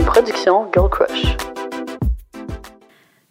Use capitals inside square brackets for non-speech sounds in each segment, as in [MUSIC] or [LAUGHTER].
une production Girl Crush.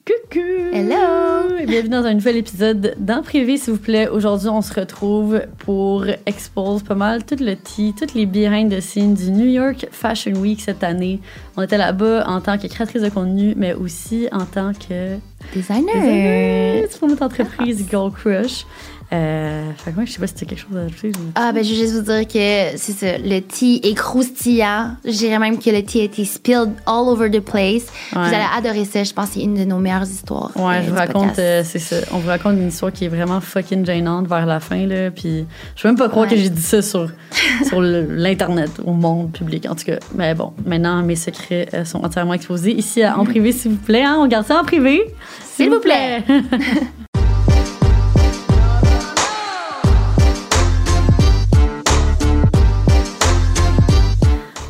Coucou! Hello! Et bienvenue dans un nouvel épisode d'En privé, s'il vous plaît. Aujourd'hui, on se retrouve pour expose pas mal tout le tea, toutes les behind the scenes du New York Fashion Week cette année. On était là-bas en tant que créatrice de contenu, mais aussi en tant que Designer! designer pour notre entreprise Girl Crush. Euh, fait que moi, je sais pas si tu as quelque chose à ajouter. ou- Ah, ben, je veux juste vous dire que c'est ça. Le tea est croustillant. Je dirais même que le tea a été spilled all over the place. Vous allez adorer ça. Je pense que c'est une de nos meilleures histoires. Ouais, euh, je vous raconte, euh, c'est ça. On vous raconte une histoire qui est vraiment fucking gênante vers la fin, là. Puis je peux même pas croire Ouais. que j'ai dit ça sur, [LAUGHS] sur l'Internet, au monde public, en tout cas. Mais bon, maintenant, mes secrets euh, sont entièrement exposés. Ici, en privé, s'il vous plaît. hein, on garde ça en privé. S'il vous plaît. [LAUGHS]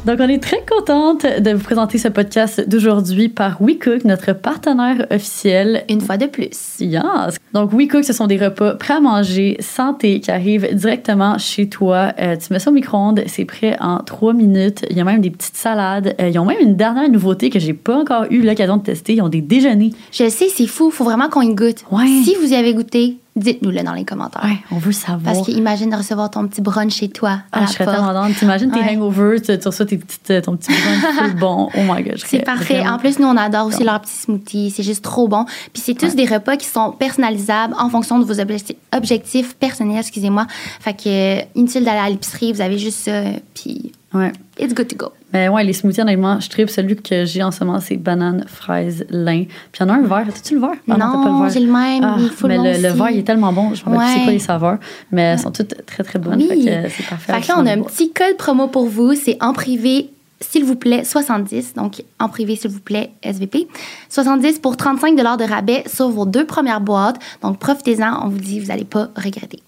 Donc, on est très contente de vous présenter ce podcast d'aujourd'hui par WeCook, notre partenaire officiel. Une fois de plus. Yes. Donc, WeCook, ce sont des repas prêts à manger, santé, qui arrivent directement chez toi. Euh, tu mets ça au micro-ondes, c'est prêt en trois minutes. Il y a même des petites salades. Euh, ils ont même une dernière nouveauté que j'ai pas encore eu l'occasion de tester. Ils ont des déjeuners. Je sais, c'est fou. Faut vraiment qu'on y goûte. Ouais. Si vous y avez goûté, dites-nous-le dans les commentaires. Ouais, on veut savoir. Parce qu'imagine de recevoir ton petit brunch chez toi à Ah, la je serais porte. tellement. T'imagines tes Ouais. hangovers, tu tu reçois tes petites, euh, ton petit brunch [LAUGHS] bon. Oh my god, C'est parfait. En plus, nous, on adore aussi leurs petits smoothies. C'est juste trop bon. Puis c'est tous des repas qui sont personnalisables en fonction de vos objectifs, objectifs personnels, excusez-moi. Fait que, inutile d'aller à l'épicerie, vous avez juste ça, puis Ouais. it's good to go. Mais ouais, les smoothies, honnêtement, je tripe. Celui que j'ai en ce moment, c'est banane, fraise, lin. Puis il y en a un vert. T'as-tu le vert? Ah non, le j'ai le même. Ah, il mais le, le vert, il est tellement bon. Je me rappelle plus c'est Ouais. quoi les saveurs. Mais elles sont toutes très, très bonnes. Oui. C'est parfait. Fait que là, on a un petit code promo pour vous. C'est en privé, s'il vous plaît, 70. Donc, en privé, s'il vous plaît, SVP. 70 pour 35 de rabais sur vos deux premières boîtes. Donc, profitez-en. On vous dit, vous n'allez pas regretter.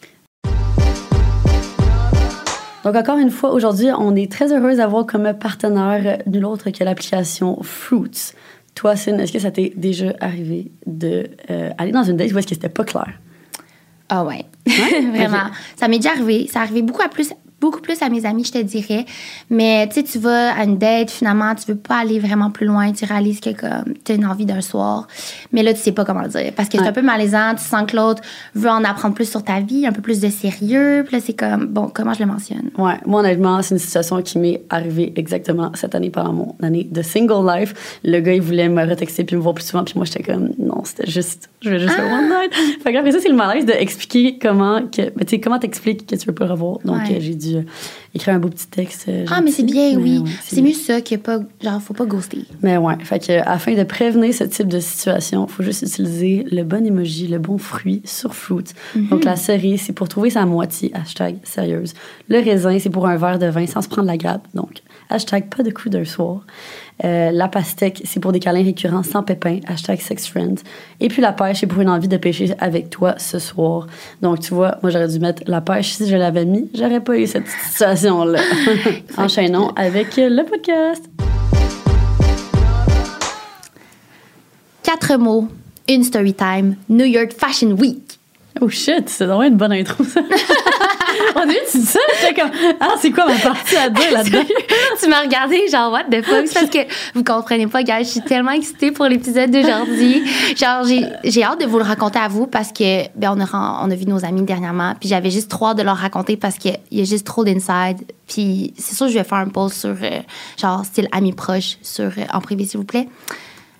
Donc, encore une fois, aujourd'hui, on est très heureuse d'avoir comme partenaire nul autre que l'application Fruits. Toi, Cine, est-ce que ça t'est déjà arrivé de euh, aller dans une date où est-ce que c'était pas clair? Ah ouais, [LAUGHS] vraiment. Ça m'est déjà arrivé. Ça arrivé beaucoup à plus beaucoup plus à mes amis, je te dirais. Mais tu sais, tu vas à une date, finalement, tu veux pas aller vraiment plus loin. Tu réalises que comme tu as une envie d'un soir. Mais là, tu sais pas comment le dire. Parce que c'est Ouais. un peu malaisant. Tu sens que l'autre veut en apprendre plus sur ta vie, un peu plus de sérieux. Puis là, c'est comme, bon, comment je le mentionne? Ouais, moi honnêtement, c'est une situation qui m'est arrivée exactement cette année pendant mon année de single life. Le gars, il voulait me retexter puis me voir plus souvent, puis moi j'étais comme non, c'était juste, je veux juste le one night. Fait que après ça, c'est le malaise d'expliquer comment que, mais tu sais, comment t'expliques que tu veux pas revoir. Donc Ouais. euh, j'ai dû euh, écrire un beau petit texte. euh, Ah, mais c'est bien, Mais oui. ouais, c'est mieux ça que pas, genre, faut pas ghoster. Mais ouais, fait que afin de prévenir ce type de situation, faut juste utiliser le bon emoji, le bon fruit sur fruit. Mhm. Donc la cerise, c'est pour trouver sa moitié, hashtag sérieuse. Le raisin, c'est pour un verre de vin sans se prendre la grappe, donc hashtag pas de coup d'un soir. Euh, la pastèque, c'est pour des câlins récurrents sans pépins, hashtag sex friend. Et puis la pêche, c'est pour une envie de pêcher avec toi ce soir. Donc tu vois, moi j'aurais dû mettre la pêche si je l'avais mis, j'aurais pas eu cette situation-là. [LAUGHS] [LAUGHS] Enchaînons avec le podcast. Quatre mots, une story time, New York Fashion Week. Oh shit, c'est vraiment une bonne intro, ça. [LAUGHS] On dirait que tu dis ça, j'étais comme, ah, c'est quoi ma partie à dire là-dedans? [LAUGHS] tu m'as regardé genre what the fuck? Parce que vous comprenez pas gars je suis tellement excitée pour l'épisode d'aujourd'hui. Genre j'ai hâte de vous le raconter à vous parce que ben on a on a vu nos amis dernièrement puis j'avais juste trop hâte de leur raconter parce qu'il y a juste trop d'inside puis c'est sûr je vais faire un post sur euh, genre style amis proches sur euh, en privé s'il vous plaît.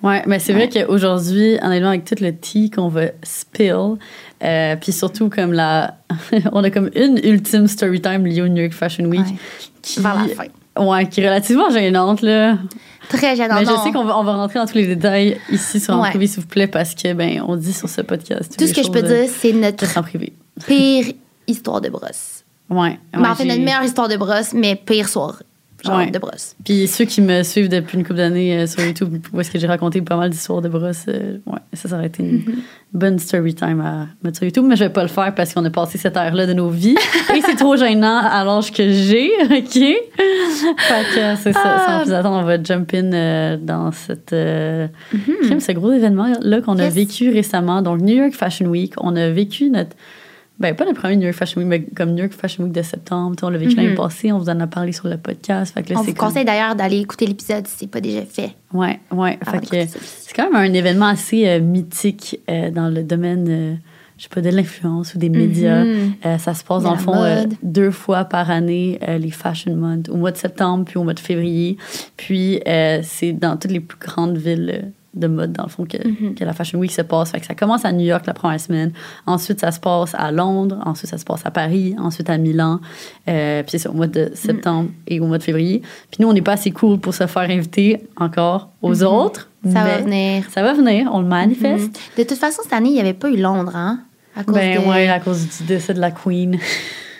Ouais, mais c'est vrai qu'aujourd'hui, honnêtement, avec tout le tea qu'on va spill, euh, puis surtout comme la. [LAUGHS] on a comme une ultime story time liée au New York Fashion Week. Ouais. Qui, vers la fin Ouais, qui est relativement gênante, là. très gênant mais je non. sais qu'on va, on va rentrer dans tous les détails ici sur En Ouais. privé, s'il vous plaît, parce que, ben, on dit sur ce podcast. tout ce que je peux dire c'est notre Juste en privé. pire histoire de brosse Ouais. mais ouais, en fait notre meilleure histoire de brosse mais pire soir genre Ouais. de brosse Puis ceux qui me suivent depuis une couple d'années euh, sur YouTube, où est-ce que j'ai raconté pas mal d'histoires de brosses, euh, ouais, ça, ça aurait été une Mm-hmm. bonne story time à mettre sur YouTube, mais je vais pas le faire parce qu'on a passé cette ère-là de nos vies et c'est trop gênant à l'âge que j'ai, [LAUGHS] OK? Fait que euh, c'est ça, sans plus attendre, on va jump in euh, dans cette, crime, ce gros événement-là qu'on a vécu récemment, donc New York Fashion Week. On a vécu notre Ben, pas le premier New York Fashion Week, mais comme New York Fashion Week de septembre. On l'a vécu l'année Mhm. passée, on vous en a parlé sur le podcast. Fait que là, On vous comme- conseille d'ailleurs d'aller écouter l'épisode si c'est pas déjà fait. D'écouter ça. c'est quand même un événement assez euh, mythique euh, dans le domaine, euh, je sais pas, de l'influence ou des médias. Mhm. Euh, ça se passe De dans le fond deux fois par année, les Fashion Month, au mois de septembre puis au mois de février. Puis c'est dans toutes les plus grandes villes de mode, dans le fond, que, Mhm. que la Fashion Week se passe. Fait que ça commence à New York la première semaine. Ensuite, ça se passe à Londres. Ensuite, ça se passe à Paris. Ensuite, à Milan. Euh, puis c'est au mois de septembre et au mois de février. Puis nous, on n'est pas assez cool pour se faire inviter encore aux Mhm. autres. Ça va venir. Ça va venir, on le manifeste. Mhm. De toute façon, cette année, il n'y avait pas eu Londres, hein? À cause Ben de ouais, à cause du décès de la Queen.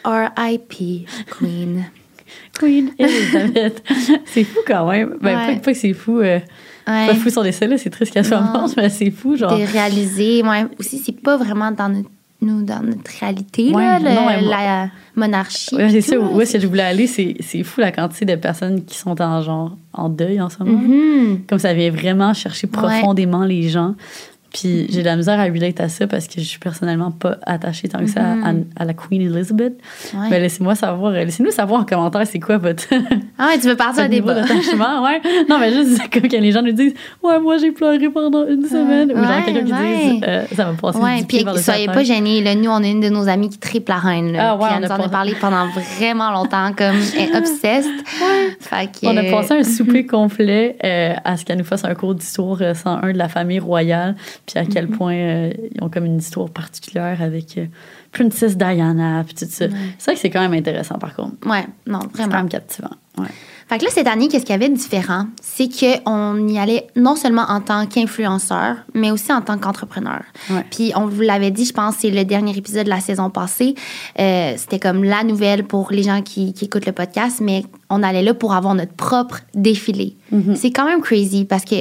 R.I.P. Queen. [LAUGHS] Queen [LAUGHS] Elizabeth. c'est fou quand même. Ben, Ouais. pas, pas que c'est fou. euh, Ouais. Pas fou son décès, là. C'est triste qu'elle soit morte, mais c'est fou, genre. de réaliser. Ouais, aussi, c'est pas vraiment dans notre, nous, dans notre réalité, Ouais, là, le- ouais, la monarchie. Ouais, c'est ça. Où est-ce que je voulais aller? C'est fou la quantité de personnes qui sont en genre en deuil en ce moment. Mhm. Comme ça vient vraiment chercher profondément les gens. Puis j'ai de la misère à relate à ça parce que je suis personnellement pas attachée tant que ça à, à la Queen Elizabeth. Ouais. Mais laissez-moi savoir, euh, laissez-nous savoir en commentaire c'est quoi votre, [LAUGHS] Ah ouais, tu veux partir à des d'attachement. Ouais. Non, mais juste [LAUGHS] comme que les gens nous disent Ouais, moi j'ai pleuré pendant une semaine. Ou genre Ouais, quelqu'un qui ouais. dise euh, Ça m'a passé Ouais, du puis soyez pas gênés. Là, nous, on a une de nos amies qui triple la reine. Là, Ah ouais, puis on elle nous en a parlé pendant vraiment longtemps, comme elle est obsessed. [LAUGHS] Fait que, On a passé un souper complet euh, à ce qu'elle nous fasse un cours d'histoire euh, 101 de la famille royale, puis à Mhm. quel point euh, ils ont comme une histoire particulière avec euh, Princess Diana, puis tout ça. C'est vrai que c'est quand même intéressant, par contre. Ouais, non, C'est quand vraiment. même captivant. Ouais. Fait que là, cette année, qu'est-ce qu'il y avait de différent? C'est qu'on y allait non seulement en tant qu'influenceur, mais aussi en tant qu'entrepreneur. Ouais. Puis on vous l'avait dit, je pense, c'est le dernier épisode de la saison passée. Euh, C'était comme la nouvelle pour les gens qui, qui écoutent le podcast, mais on allait là pour avoir notre propre défilé. C'est quand même crazy parce que,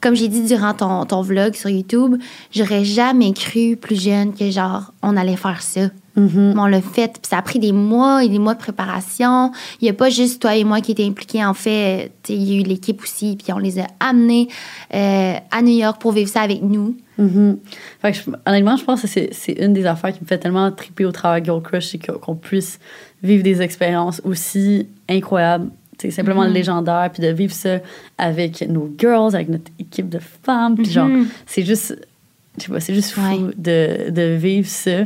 comme j'ai dit durant ton, ton vlog sur YouTube, j'aurais jamais cru plus jeune que genre, on allait faire ça. Mais on l'a fait. Puis ça a pris des mois et des mois de préparation. Il n'y a pas juste toi et moi qui étaient impliqués. En fait, il y a eu l'équipe aussi. Puis on les a amenés euh, à New York pour vivre ça avec nous. Mhm. Fait que je- honnêtement, je pense que c'est c'est une des affaires qui me fait tellement triper au travail Girl Crush, c'est qu'on puisse vivre des expériences aussi incroyables, c'est simplement légendaires, puis de vivre ça avec nos girls, avec notre équipe de femmes, puis genre, c'est juste, je sais pas, c'est juste fou Ouais. de, de vivre ça.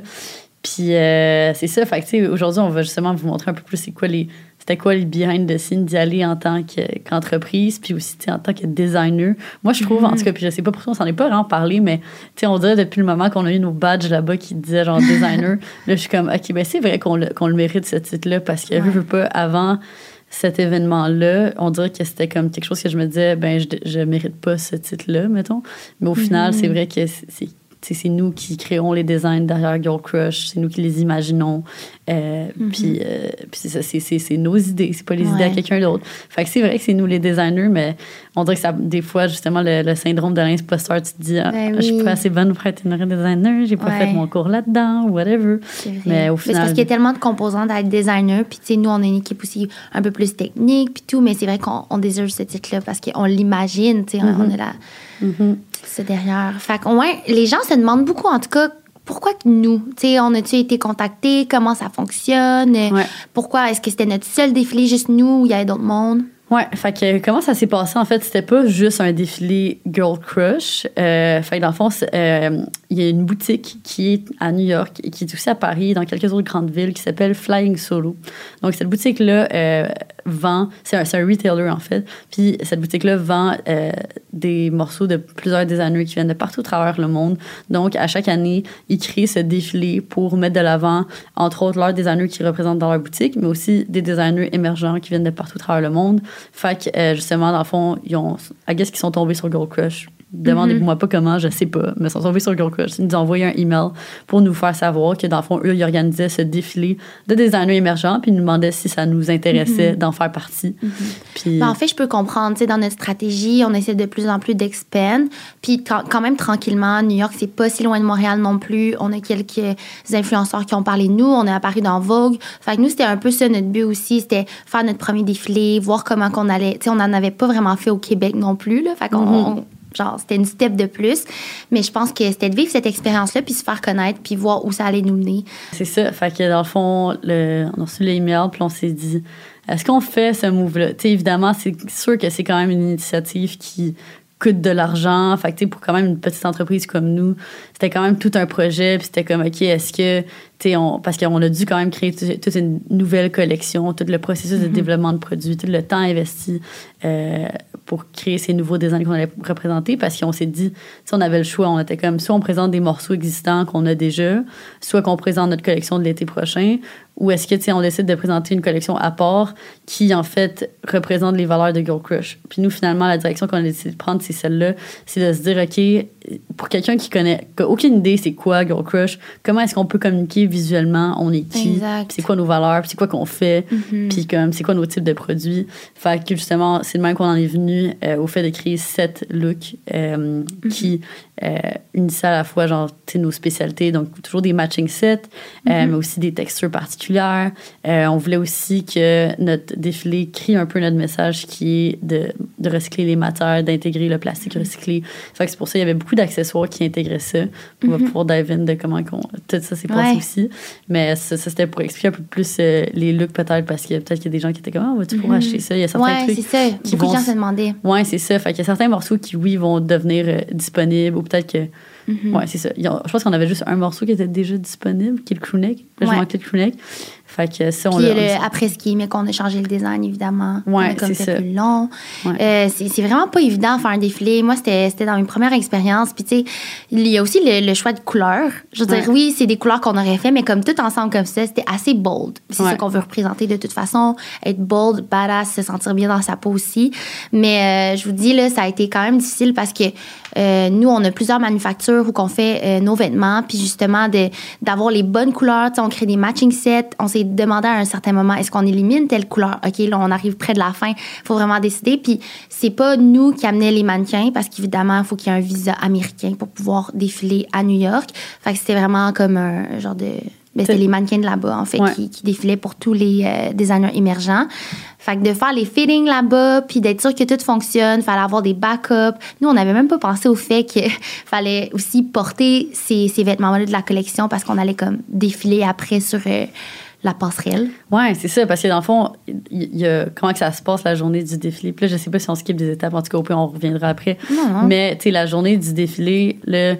Puis euh, c'est ça, fait que aujourd'hui, on va justement vous montrer un peu plus c'est quoi les c'était quoi les behind the scenes d'y aller en tant que- qu'entreprise, puis aussi en tant que designer. Moi, je trouve, en tout cas, puis je sais pas pourquoi on s'en est pas vraiment parlé, mais on dirait depuis le moment qu'on a eu nos badges là-bas qui disaient genre [LAUGHS] designer, là, je suis comme, OK, ben c'est vrai qu'on le, qu'on le mérite, ce titre-là, parce que, veux pas, avant cet événement-là, on dirait que c'était comme quelque chose que je me disais, ben je, je mérite pas ce titre-là, mettons. Mais au final, c'est vrai que c'est- c'est nous qui créons les designs derrière Girl Crush, c'est nous qui les imaginons. Euh, Puis, euh, puis c'est ça, c'est- c'est c'est nos idées, c'est pas les idées à Ouais. quelqu'un d'autre. Fait que c'est vrai que c'est nous les designers, mais on dirait que ça, des fois, justement, le, le syndrome de l'imposteur, tu te dis, ah, Ben je suis pas assez bonne pour être une designer, j'ai pas Ouais. fait mon cours là-dedans, whatever. C'est vrai. Mais au c'est final. parce qu'il y a tellement de composants d'être designer. Puis, tu sais, nous, on a une équipe aussi un peu plus technique, puis tout. Mais c'est vrai qu'on on désire ce titre-là parce qu'on l'imagine, tu sais, on a la, ça derrière. Fait qu'au moins, les gens se demandent beaucoup, en tout cas, pourquoi que nous? Tu sais, on a-tu été contactés? Comment ça fonctionne? Ouais. Pourquoi? Est-ce que c'était notre seul défilé, juste nous, ou il y avait d'autres mondes? Ouais, fait que comment ça s'est passé en fait, c'était pas juste un défilé Girl Crush. Euh, fait que dans le fond, euh, il y a une boutique qui est à New York et qui est aussi à Paris, dans quelques autres grandes villes, qui s'appelle Flying Solo. Donc cette boutique-là euh, vend, c'est un, un retailer en fait, puis cette boutique-là vend euh, des morceaux de plusieurs designers qui viennent de partout à travers le monde. Donc à chaque année, ils créent ce défilé pour mettre de l'avant, entre autres, leurs designers qui représentent dans leur boutique, mais aussi des designers émergents qui viennent de partout à travers le monde. Fait que, euh, justement, dans le fond, ils ont, I guess qu'ils sont tombés sur Girl Crush. Demandez-moi pas comment, je sais pas, mais ils sont tombés sur Girl Crush. Ils nous ont envoyé un email pour nous faire savoir que, dans le fond, eux, ils organisaient ce défilé de designers émergents, puis ils nous demandaient si ça nous intéressait d'en faire partie. Puis, Ben, en fait, je peux comprendre. Dans notre stratégie, on essaie de plus en plus d'expand. Puis quand même tranquillement, New York, c'est pas si loin de Montréal non plus. On a quelques influenceurs qui ont parlé de nous. On est apparu dans Vogue. Fait que nous, c'était un peu ça notre but aussi. C'était faire notre premier défilé, voir comment qu'on allait. Tu sais, on n'en avait pas vraiment fait au Québec non plus. Là. Fait qu'on on- genre, c'était une step de plus. Mais je pense que c'était de vivre cette expérience-là, puis se faire connaître, puis voir où ça allait nous mener. C'est ça. Fait que dans le fond, le, on a reçu l'email, puis on s'est dit, est-ce qu'on fait ce move-là? Tu sais, évidemment, c'est sûr que c'est quand même une initiative qui coûte de l'argent. Fait que, pour quand même une petite entreprise comme nous, c'était quand même tout un projet. Puis c'était comme, OK, est-ce que, tu on, parce qu'on a dû quand même créer toute une nouvelle collection, tout le processus de mm-hmm. développement de produits, tout le temps investi euh, pour créer ces nouveaux designs qu'on allait représenter. Parce qu'on s'est dit, si on avait le choix, on était comme, soit on présente des morceaux existants qu'on a déjà, soit qu'on présente notre collection de l'été prochain, ou est-ce que, tu sais, on décide de présenter une collection à part qui, en fait, représente les valeurs de Girl Crush? Puis nous, finalement, la direction qu'on a décidé de prendre, c'est celle-là. C'est de se dire, OK, pour quelqu'un qui connaît, qui a aucune idée c'est quoi Girl Crush, comment est-ce qu'on peut communiquer visuellement, on est qui, c'est quoi nos valeurs, c'est quoi qu'on fait, mm-hmm. puis comme c'est quoi nos types de produits? Fait que justement, c'est le même qu'on en est venu euh, au fait de créer sept looks euh, mm-hmm. qui euh, unissaient à la fois genre nos spécialités, donc toujours des matching sets, mm-hmm. mais aussi des textures particulières. On voulait aussi que notre défilé crie un peu notre message qui est de, de recycler les matières, d'intégrer le plastique recyclé. Fait que c'est pour ça qu'il y avait beaucoup d'accessoires qui intégraient ça. On va mhm. pouvoir dive in de comment tout ça s'est passé aussi. Mais ça, c'était pour expliquer un peu plus euh, les looks peut-être parce que peut-être qu'il y a des gens qui étaient comme ah, vas-tu pouvoir mhm. acheter ça? Il y a certains ouais, trucs. c'est ça. Qui Beaucoup vont... de gens se demandaient. Ouais, c'est ça. Fait qu'il y a certains morceaux qui, oui, vont devenir euh, disponibles ou peut-être que. Mhm. Ouais, c'est ça. Je pense qu'on avait juste un morceau qui était déjà disponible, qui est le crewneck. Là, je manquais le crewneck. Fait que ça, on Puis le après-ski, mais qu'on a changé le design, évidemment. Ouais, c'est ça. plus long. Euh, c'est vraiment pas évident de faire un défilé. Moi, c'était dans mes premières expériences. Puis, tu sais, il y a aussi le, choix de couleurs. Je veux dire, oui, c'est des couleurs qu'on aurait fait, mais comme tout ensemble comme ça, c'était assez bold. C'est ça qu'on veut représenter de toute façon. Être bold, badass, se sentir bien dans sa peau aussi. Mais euh, je vous dis, là, ça a été quand même difficile parce que euh, nous, on a plusieurs manufactures où on fait nos vêtements. Puis, justement, d'avoir les bonnes couleurs. On crée des matching sets. On s'est demandé à un certain moment, est-ce qu'on élimine telle couleur? OK, là, on arrive près de la fin. Il faut vraiment décider. Puis, c'est pas nous qui amenons les mannequins parce qu'évidemment, il faut qu'il y ait un visa américain pour pouvoir défiler à New York. Fait que c'était vraiment comme un genre de c'était les mannequins de là-bas, en fait, qui, défilaient pour tous les euh, designers émergents. Fait que de faire les fittings là-bas, puis d'être sûr que tout fonctionne, fallait avoir des backups. Nous, on n'avait même pas pensé au fait qu'il [LAUGHS] fallait aussi porter ces, ces vêtements-là de la collection parce qu'on allait comme défiler après sur... Euh, la passerelle. Oui, c'est ça, parce que dans le fond, il y, a comment que ça se passe la journée du défilé? Puis là, je sais pas si on skip des étapes, en tout cas, on reviendra après. Mais, tu sais, la journée du défilé, le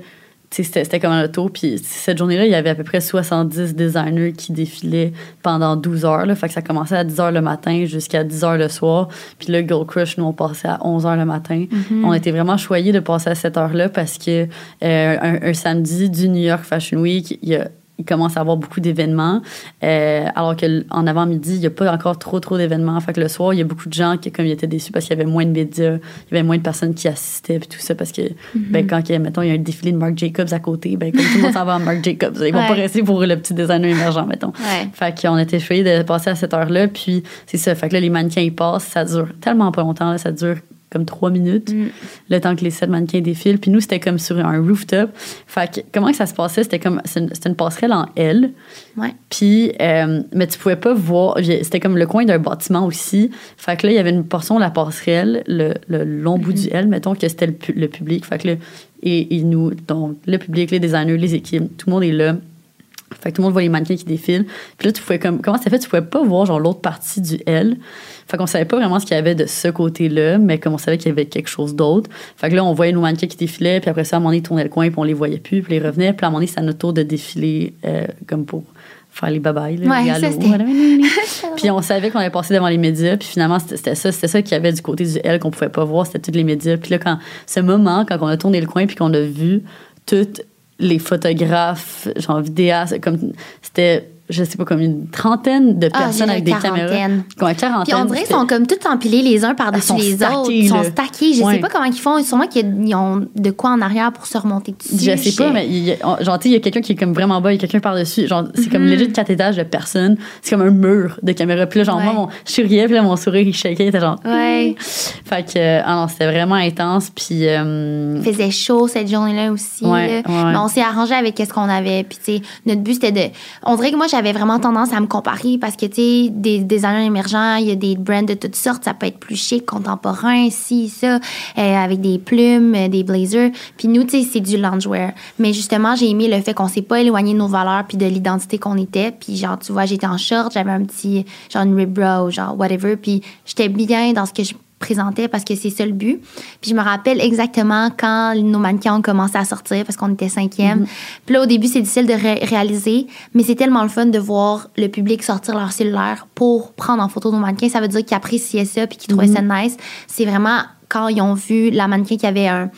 c'était comme un auto. Puis cette journée-là, il y avait à peu près 70 designers qui défilaient pendant 12 heures. Là. Fait que ça commençait à 10 heures le matin jusqu'à 10 heures le soir. Puis là, Girl Crush, nous, on passait à 11 heures le matin. Mm-hmm. On était vraiment choyés de passer à cette heure-là parce que euh, un, un, samedi du New York Fashion Week, il y a il commence à avoir beaucoup d'événements. Euh, alors qu'en avant-midi, il n'y a pas encore trop, trop d'événements. Fait que le soir, il y a beaucoup de gens qui, comme ils étaient déçus parce qu'il y avait moins de médias, il y avait moins de personnes qui assistaient, et tout ça. Parce que, mm-hmm. ben, quand, mettons, il y a un défilé de Marc Jacobs à côté, ben, comme tout le monde s'en va à Marc Jacobs, ils vont pas rester pour le petit designer émergent, mettons. Ouais. Fait qu'on était choyés de passer à cette heure-là. Puis, c'est ça. Fait que là, les mannequins, ils passent. Ça dure tellement pas longtemps. ça dure comme trois minutes, mm. le temps que les sept mannequins défilent. Puis nous, c'était comme sur un rooftop. Fait que comment que ça se passait? C'était comme, c'était une, passerelle en L. Ouais. Puis, euh, mais tu pouvais pas voir, c'était comme le coin d'un bâtiment aussi. Fait que là, il y avait une portion de la passerelle, le, long bout du mm-hmm. L, mettons que c'était le, public. Fait que là, et, nous, donc le public, les designers, les équipes, tout le monde est là. Fait que tout le monde voit les mannequins qui défilent. Puis là, tu pouvais comme, comment ça fait? Tu pouvais pas voir genre l'autre partie du L. Fait qu'on savait pas vraiment ce qu'il y avait de ce côté-là, mais comme on savait qu'il y avait quelque chose d'autre. Fait que là, on voyait nos mannequins qui défilaient, puis après ça, à un moment donné, ils tournaient le coin, puis on les voyait plus, puis ils revenaient. Puis à un moment donné, c'était à notre tour de défiler euh, comme pour faire les babayes, là, les [LAUGHS] [LAUGHS] puis on savait qu'on allait passer devant les médias, puis finalement, c'était ça, c'était ça qu'il y avait du côté du L qu'on pouvait pas voir, c'était tous les médias. Puis là, quand ce moment, quand on a tourné le coin, puis qu'on a vu toutes les photographes, genre vidéastes, comme c'était je sais pas, comme une trentaine de ah, personnes avec des caméras. Comme quarantaine. Puis on dirait qu'ils sont comme tous empilés les uns par-dessus les autres. Ils sont stackés. Je sais pas comment ils font. Sûrement qu'ils ont de quoi en arrière pour se remonter dessus. Je sais pas, mais il a, genre, il y a quelqu'un qui est comme vraiment bas, il y a quelqu'un par-dessus. Genre, c'est comme mm-hmm. legit quatre étages de personnes. C'est comme un mur de caméras. Puis là, genre, moi, mon, je puis là, mon sourire, il shakeait. Il était genre. Ouais. [LAUGHS] Fait que, ah non, c'était vraiment intense. Puis. Euh, il faisait chaud cette journée-là aussi. Ouais, Mais on s'est arrangé avec ce qu'on avait. Puis, tu sais, notre but, c'était de. On dirait que moi, j'avais vraiment tendance à me comparer parce que, tu sais, des designers émergents, il y a des brands de toutes sortes. Ça peut être plus chic, contemporain, ci, ça, euh, avec des plumes, euh, des blazers. Puis nous, tu sais, c'est du loungewear. Mais justement, j'ai aimé le fait qu'on s'est pas éloigné de nos valeurs puis de l'identité qu'on était. Puis genre, tu vois, j'étais en short, j'avais un petit, genre une rib bra ou genre whatever. Puis j'étais bien dans ce que je présentais parce que c'est ça le but. Puis je me rappelle exactement quand nos mannequins ont commencé à sortir parce qu'on était cinquième. Puis là, au début, c'est difficile de ré- réaliser, mais c'est tellement le fun de voir le public sortir leur cellulaire pour prendre en photo nos mannequins. Ça veut dire qu'ils appréciaient ça puis qu'ils trouvaient ça nice. C'est vraiment quand ils ont vu la mannequin qui avait un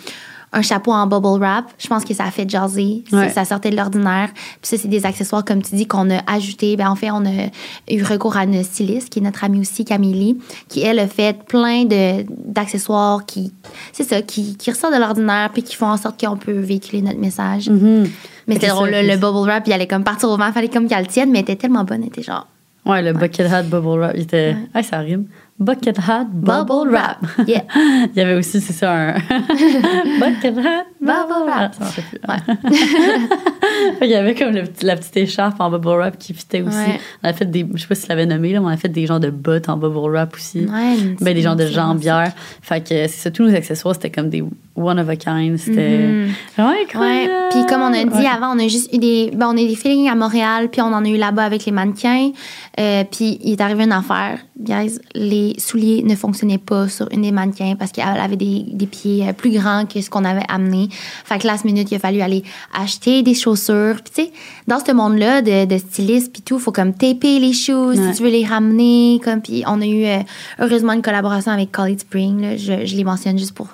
un chapeau en bubble wrap, je pense que ça a fait jaser. Ouais. Ça sortait de l'ordinaire. Puis ça, c'est des accessoires, comme tu dis, qu'on a ajoutés. Ben, en fait, on a eu recours à une styliste, qui est notre amie aussi, Camille, qui, elle, a fait plein d'accessoires qui, c'est ça, qui, qui ressortent de l'ordinaire puis qui font en sorte qu'on peut véhiculer notre message. Mais Mm-hmm. C'est c'était drôle, le, bubble wrap, il allait comme partir au vent, fallait comme qu'elle le tienne, mais elle était tellement bonne, elle était genre Ouais, le bucket hat bubble wrap, il était. Ah, ça rime. Bucket hat bubble, wrap. Yeah. [LAUGHS] il y avait aussi, c'est ça, un. [LAUGHS] bucket hat Bubble wrap. Plus. [LAUGHS] il y avait comme le la petite écharpe en bubble wrap qui fitait aussi. Ouais. On a fait des. Je sais pas si tu l'avais nommé, là, mais on a fait des genres de bottes en bubble wrap aussi. Ouais, Ben, des genres de jambières. Fait que c'est ça, tous nos accessoires, c'était comme des one of a kind. C'était vraiment incroyable. Ouais. Puis comme on a dit Ouais. avant, on a juste eu des, ben, on a eu des feelings à Montréal, puis on en a eu là-bas avec les mannequins. Euh, puis il est arrivé une affaire, guys, les souliers ne fonctionnaient pas sur une des mannequins parce qu'elle avait des, des pieds euh, plus grands que ce qu'on avait amené. Fait que last minute, il a fallu aller acheter des chaussures. Puis tu sais, dans ce monde-là de, de stylistes puis tout, faut comme taper les shoes Ouais. si tu veux les ramener. Comme puis on a eu euh, heureusement une collaboration avec College Spring. là. Je, je les mentionne juste pour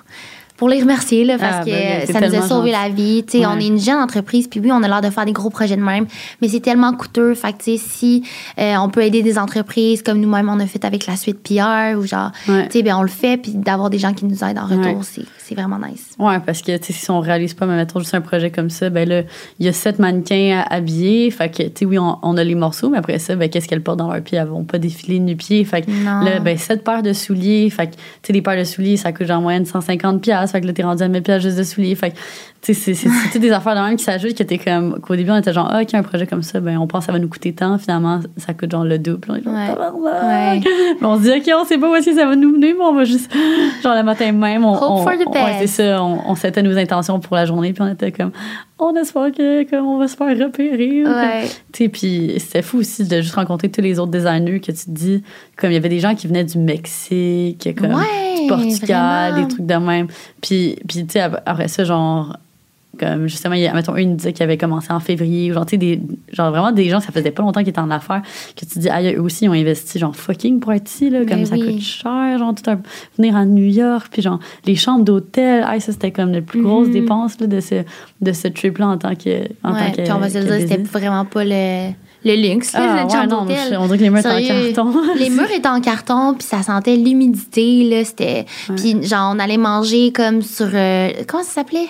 pour les remercier là, parce Ah, que ben ça nous a sauvé gentil. la vie. Tu sais, On Ouais. est une jeune entreprise, puis oui, on a l'air de faire des gros projets de même, mais c'est tellement coûteux. Fait que, tu sais, si euh, on peut aider des entreprises comme nous-mêmes, on a fait avec la suite PR, ou genre, Ouais. tu sais, ben, on le fait, puis d'avoir des gens qui nous aident en retour, Ouais. C'est vraiment nice. Ouais, parce que, si on réalise pas, mais mettons juste un projet comme ça, ben là, il y a sept mannequins à habiller. Fait que, tu sais, oui, on, on a les morceaux, mais après ça, ben, qu'est-ce qu'elles portent dans leurs pieds? Elles vont pas défiler nu-pieds. Fait que, Non. là, ben, sept paires de souliers. Fait que, tu sais, des paires de souliers, ça coûte en moyenne 150$. piastres. Fait que là, t'es rendu à 1000$ piastres juste de souliers. Fait que, c'est- des affaires de même qui s'ajoutent que t'es comme, qu'au début, on était genre, ah, OK, un projet comme ça, ben, on pense que ça va nous coûter tant. Finalement, ça coûte genre le double. On est genre, Ouais. on se dit, OK, on sait pas où est-ce que ça va nous mener, mais on va juste, genre, le matin même, on, on, on- ouais, c'est ça, on, on s'était nos intentions pour la journée, puis on était comme, on espère que, comme on va se faire repérer. Ouais. puis c'était fou aussi de juste rencontrer tous les autres designers que tu te dis, comme il y avait des gens qui venaient du Mexique, comme Ouais, du Portugal, vraiment. des trucs de même. Puis, puis tu sais, ap- après ça, genre, comme justement, il y a, mettons, une disait qu'il avait commencé en février, ou genre, tu sais, des, genre vraiment des gens, ça faisait pas longtemps qu'ils étaient en affaires, que tu dis, ah, eux aussi, ils ont investi, genre, fucking pour être ici, là, comme Ben ça oui. coûte cher, genre, tout un, venir à New York, puis genre, les chambres d'hôtel, ah, ça, c'était comme la plus grosse Mhm. dépense, là, de ce, de ce trip-là en tant que, en Ouais, tant que, puis on va se le dire, c'était vraiment pas le, le luxe, là, Ah, ouais, non, je- on dirait que les murs étaient en carton. les murs étaient en carton, puis ça sentait l'humidité, là, c'était... Puis genre, on allait manger comme sur... euh, comment ça s'appelait?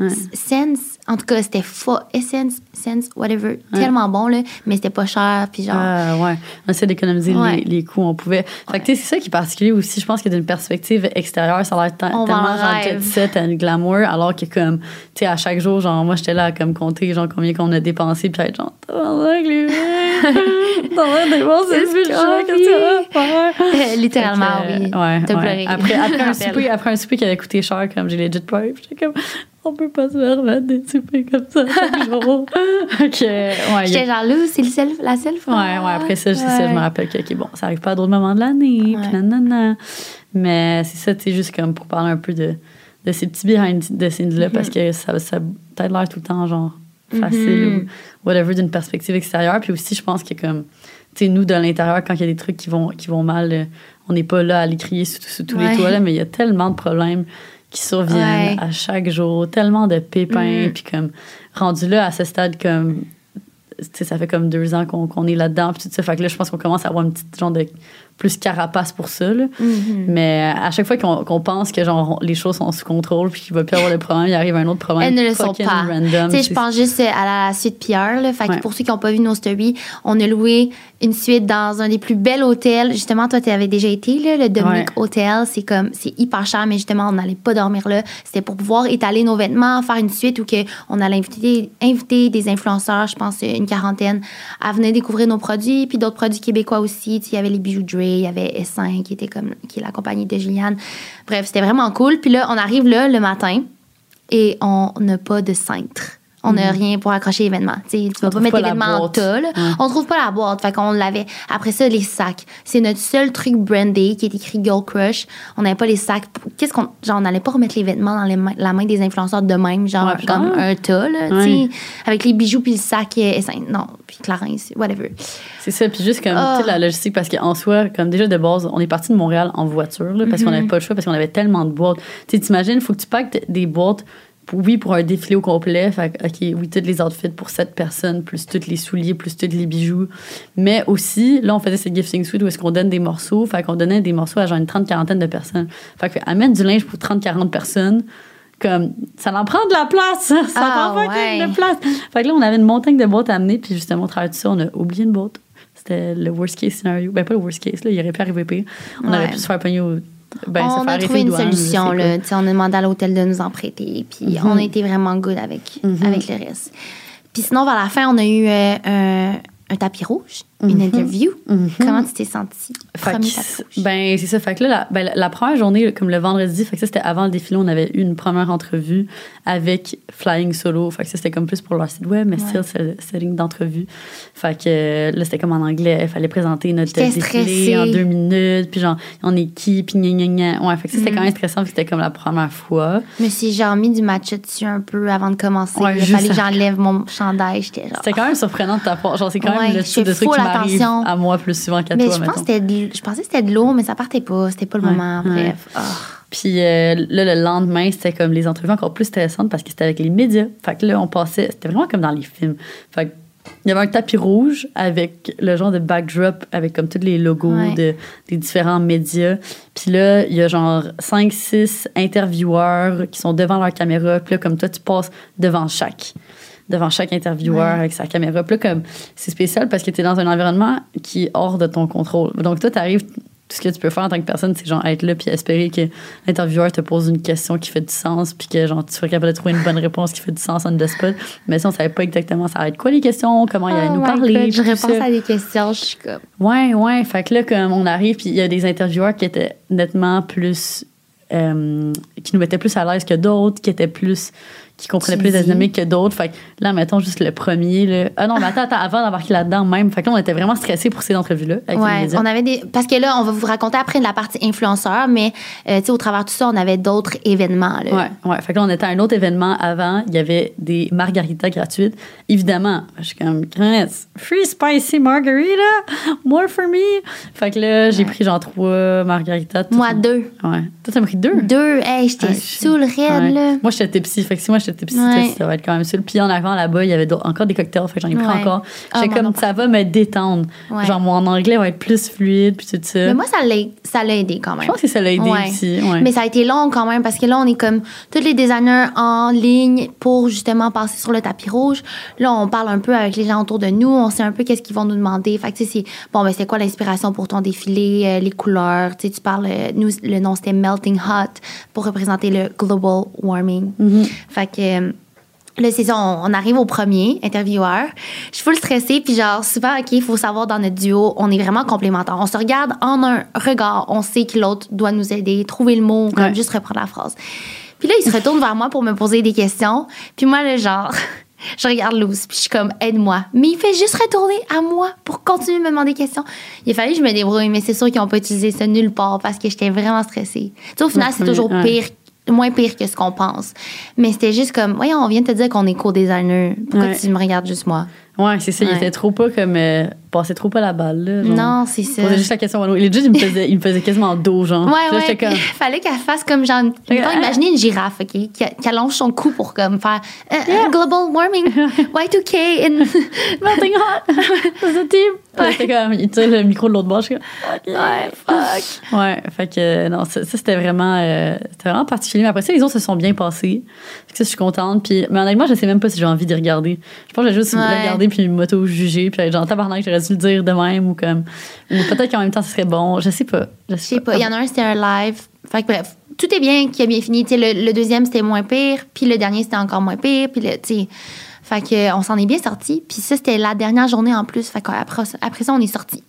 Ouais. Sense. En tout cas, c'était faux. Essence, Sense, whatever. Tellement bon, là, mais c'était pas cher, puis genre... Ah, ouais. On essaie d'économiser Ouais. les, les coûts, on pouvait. Fait que, tu sais, c'est ça qui est particulier aussi. Je pense que d'une perspective extérieure, ça a l'air tellement genre jet set and glamour, alors que, comme, tu sais, à chaque jour, genre, moi, j'étais là à comme compter, genre, combien qu'on a dépensé, puis être genre, tabarnak, les T'as dépenser scary. qu'est-ce que faire? [LAUGHS] Littéralement, oui. Ouais, T'as ouais. pleuré. Après, après, [LAUGHS] un souper, après un souper qui avait coûté cher, comme j'ai legit puis j'étais comme, on peut pas se permettre des soupers comme ça chaque jour. Fait que, [LAUGHS] ouais, J'étais jalouse, c'est le seul, la seule fois. Ouais, ouais, après ça, ça, je me rappelle que, OK, bon, ça arrive pas à d'autres moments de l'année, puis nanana. Mais c'est ça, tu sais, juste comme pour parler un peu de, de ces petits behind the scenes-là, Mm-hmm. parce que ça, ça a peut-être l'air tout le temps, genre, facile Mhm. ou whatever, d'une perspective extérieure. Puis aussi, je pense que, comme, tu sais, nous, de l'intérieur, quand il y a des trucs qui vont, qui vont mal, euh, on n'est pas là à les crier sous, sous tous Ouais. les toits, là, mais il y a tellement de problèmes qui surviennent Ouais. à chaque jour, tellement de pépins, Mm. puis comme, rendu là, à ce stade, comme, tu sais, ça fait comme deux ans qu'on qu'on est là-dedans, puis tout ça. Fait que là, je pense qu'on commence à avoir une petite genre de plus carapace pour ça. là. Mhm. Mais à chaque fois qu'on qu'on pense que genre, les choses sont sous contrôle puis qu'il va plus avoir de problème, il arrive un autre problème. Elles ne le sont pas. random. Tu sais, je pense juste à la, suite Pierre. Là. Fait que pour ceux qui n'ont pas vu nos stories, on a loué une suite dans un des plus bels hôtels. Justement, toi, tu avais déjà été, là, le Dominic Ouais. Hotel. C'est comme, c'est hyper cher, mais justement, on n'allait pas dormir là. C'était pour pouvoir étaler nos vêtements, faire une suite où que on allait inviter, inviter des influenceurs, je pense une quarantaine, à venir découvrir nos produits, puis d'autres produits québécois aussi. Il y avait les bijoux Il y avait S5 qui était comme, qui est la compagnie de Juliane. Bref, c'était vraiment cool. Puis là, on arrive là le matin et on n'a pas de cintre. On n'a rien pour accrocher l'événement. Tu vas pas Mhm. trouve mettre pas la l'événement en. Ouais. On trouve pas la boîte. Fait qu'on l'avait. Après ça, les sacs. C'est notre seul truc brandé qui est écrit Girl Crush. On n'avait pas les sacs. Qu'est-ce qu'on. Genre, on n'allait pas remettre les vêtements dans les mains- la main des influenceurs de même, genre Ouais, comme un tu sais, avec les bijoux puis le sac. euh, S5. Non, puis Clarence, whatever. C'est ça, puis juste comme, sais, la logistique, parce qu'en soi, comme déjà de base, on est parti de Montréal en voiture, là, parce qu'on Mhm. n'avait pas le choix, parce qu'on avait tellement de boîtes. Tu t'imagines, il faut que tu pactes des boîtes, oui, pour un défilé au complet, fait OK, oui, tous les outfits pour sept personnes, plus tous les souliers, plus tous les bijoux. Mais aussi, là, on faisait cette gifting suite où est-ce qu'on donne des morceaux, fait qu'on donnait des morceaux à genre une trente, quarantaine de personnes. Fait que, amène du linge pour 30, 40 personnes. Comme, ça en prend de la place, ça Ah, prend fucking ouais. de place. Fait que là, on avait une montagne de boîtes à amener, puis justement, au travers de ça, on a oublié une boîte. C'était le worst case scénario. Ben, pas le worst case, là, il aurait pu arriver pire. On Ouais. aurait pu se faire pogner au. Ben, on a trouvé une douanes, solution. Là. On a demandé à l'hôtel de nous en prêter. Puis Mhm. on a été vraiment good avec, Mhm. avec le reste. Puis sinon, vers la fin, on a eu euh, un, un tapis rouge, une Mhm. interview. Mhm. Comment tu t'es sentie? Premier que ben, c'est ça. Fait que là, la, ben, la- première journée, comme le vendredi, fait que ça, c'était avant le défilé, on avait eu une première entrevue avec Flying Solo. Fait que ça, c'était comme plus pour leur site web, mais Ouais. still, c'est ligne d'entrevue. Fait que euh, là, c'était comme en anglais. Il fallait présenter notre défilé stressée. en deux minutes, puis genre, on est qui, puis gna gna gna. Ouais, fait que ça, c'était Mhm. quand même stressant, puis c'était comme la première fois. Me suis genre mis du matcha dessus un peu avant de commencer. Ouais, Il fallu que j'enlève mon chandail. J'étais genre. C'était quand même surprenant de ta part. Genre, c'est quand Ouais, même le type de truc qui attention. à moi plus souvent qu'à Mais toi, je, pense de- je pensais que c'était de l'eau, mais ça partait pas. C'était pas le Ouais, moment. ouais. Bref. Ah. Puis euh, là, le lendemain, c'était comme les entrevues encore plus stressantes parce que c'était avec les médias. Fait que là, on passait, c'était vraiment comme dans les films. Fait que il y avait un tapis rouge avec le genre de backdrop avec comme tous les logos Ouais. de, des différents médias. Puis là, il y a genre 5, 6 intervieweurs qui sont devant leur caméra. Puis là, comme toi, tu passes devant chaque devant chaque intervieweur Ouais. avec sa caméra. Puis là, comme, c'est spécial parce que tu es dans un environnement qui est hors de ton contrôle. Donc, toi, tu arrives, tout ce que tu peux faire en tant que personne, c'est genre être là puis espérer que l'intervieweur te pose une question qui fait du sens puis que genre tu sois capable de trouver une bonne réponse qui fait du sens on the spot. Mais ça, on savait pas exactement ça allait être quoi les questions, comment il allait Oh nous parler. God, je réponds ça? à des questions. Je suis comme. Ouais, ouais. Fait que là, comme on arrive, puis il y a des intervieweurs qui étaient nettement plus. euh, qui nous mettaient plus à l'aise que d'autres, qui étaient plus. Qui comprenaient plus la dynamique que d'autres. Fait que là, mettons juste le premier. Là. Ah non, mais attends, attends, avant d'embarquer là-dedans même. Fait que là, on était vraiment stressés pour ces entrevues-là Ouais, on avait des parce que là on va vous raconter après la partie influenceur mais euh, tu sais au travers de tout ça on avait d'autres événements là. Ouais, ouais. Fait que là, on était à un autre événement avant. Il y avait des margaritas gratuites. Évidemment, je suis comme, free spicy margarita, more for me. Fait que là, j'ai Ouais. pris genre trois margaritas. Moi deux. Ouais. Toi, t'as pris deux? Deux, hey, j'étais Ouais, sous le Ouais. là. Moi, j'étais tipsy. Fait que si moi, j'étais Ouais. ça va être quand même sûr. Puis en arrivant là-bas, il y avait encore des cocktails. Fait j'en ai pris Ouais. encore. Ah, J'étais moi comme, ça va me détendre. Ouais. Genre, mon anglais va être plus fluide, puis tout ça. Mais moi ça l'a aidé quand même. je pense que ça l'a aidé aussi. Mais ça a été long quand même parce que là, on est comme tous les designers en ligne pour justement passer sur le tapis rouge. Là, on parle un peu avec les gens autour de nous. On sait un peu qu'est-ce qu'ils vont nous demander. Fait que, tu sais, bon, ben, c'est quoi l'inspiration pour ton défilé, euh, les couleurs? Tu sais, tu parles, euh, nous, le nom c'était Melting Hot pour représenter le global warming. Mhm. Fait que. Euh, Là, c'est ça, on, on arrive au premier intervieweur. Je suis full stressée, puis genre, souvent, OK, il faut savoir dans notre duo, on est vraiment complémentaires. On se regarde en un regard, on sait que l'autre doit nous aider, trouver le mot, comme Ouais. juste reprendre la phrase. Puis là, il se retourne vers moi pour me poser des questions. Puis moi, là, genre, [LAUGHS] je regarde Luz, puis je suis comme, aide-moi. Mais il fait juste retourner à moi pour continuer de me demander des questions. Il a fallu que je me débrouille, mais c'est sûr qu'ils n'ont pas utilisé ça nulle part parce que j'étais vraiment stressée. Tu sais, au final, Le c'est toujours pire moins pire que ce qu'on pense. Mais c'était juste comme, voyons, on vient de te dire qu'on est co-designer. Pourquoi Ouais. tu me regardes juste moi? Ouais, c'est ça. Il était trop pas comme. Euh, passait trop pas la balle, là. genre. Non, c'est ça. Il posait juste la question à Wano. Legit, il me faisait, il me faisait quasiment dos, genre. Ouais, là, ouais. comme. Fallait qu'elle fasse comme genre. mettons, imaginez une girafe, OK, qui, qui allonge son cou pour comme faire euh, global warming, Y2K, and. Melting hot! [LAUGHS] J'étais comme. Il tire le micro de l'autre bord. Je suis comme. Ouais, fuck. Ouais, fait que euh, non, ça, ça, c'était vraiment, euh, c'était vraiment particulier. Mais après ça, les autres se sont bien passés. Ça, je suis contente. Puis, mais honnêtement, je sais même pas si j'ai envie d'y regarder. Je pense que j'ai juste Ouais. regarder puis m'auto-juger. Puis être genre, tabarnak, j'aurais dû le dire de même ou comme. Ou peut-être qu'en même temps, ce serait bon. Je sais pas. Je sais pas. Il y en a un, c'était un live. Fait que bref, tout est bien qui a bien fini. Tu sais, le, le deuxième, c'était moins pire. Puis le dernier, c'était encore moins pire. Puis le, tu sais. Fait que, on s'en est bien sorti. Puis ça, c'était la dernière journée en plus. Fait qu'après après ça, on est sorti.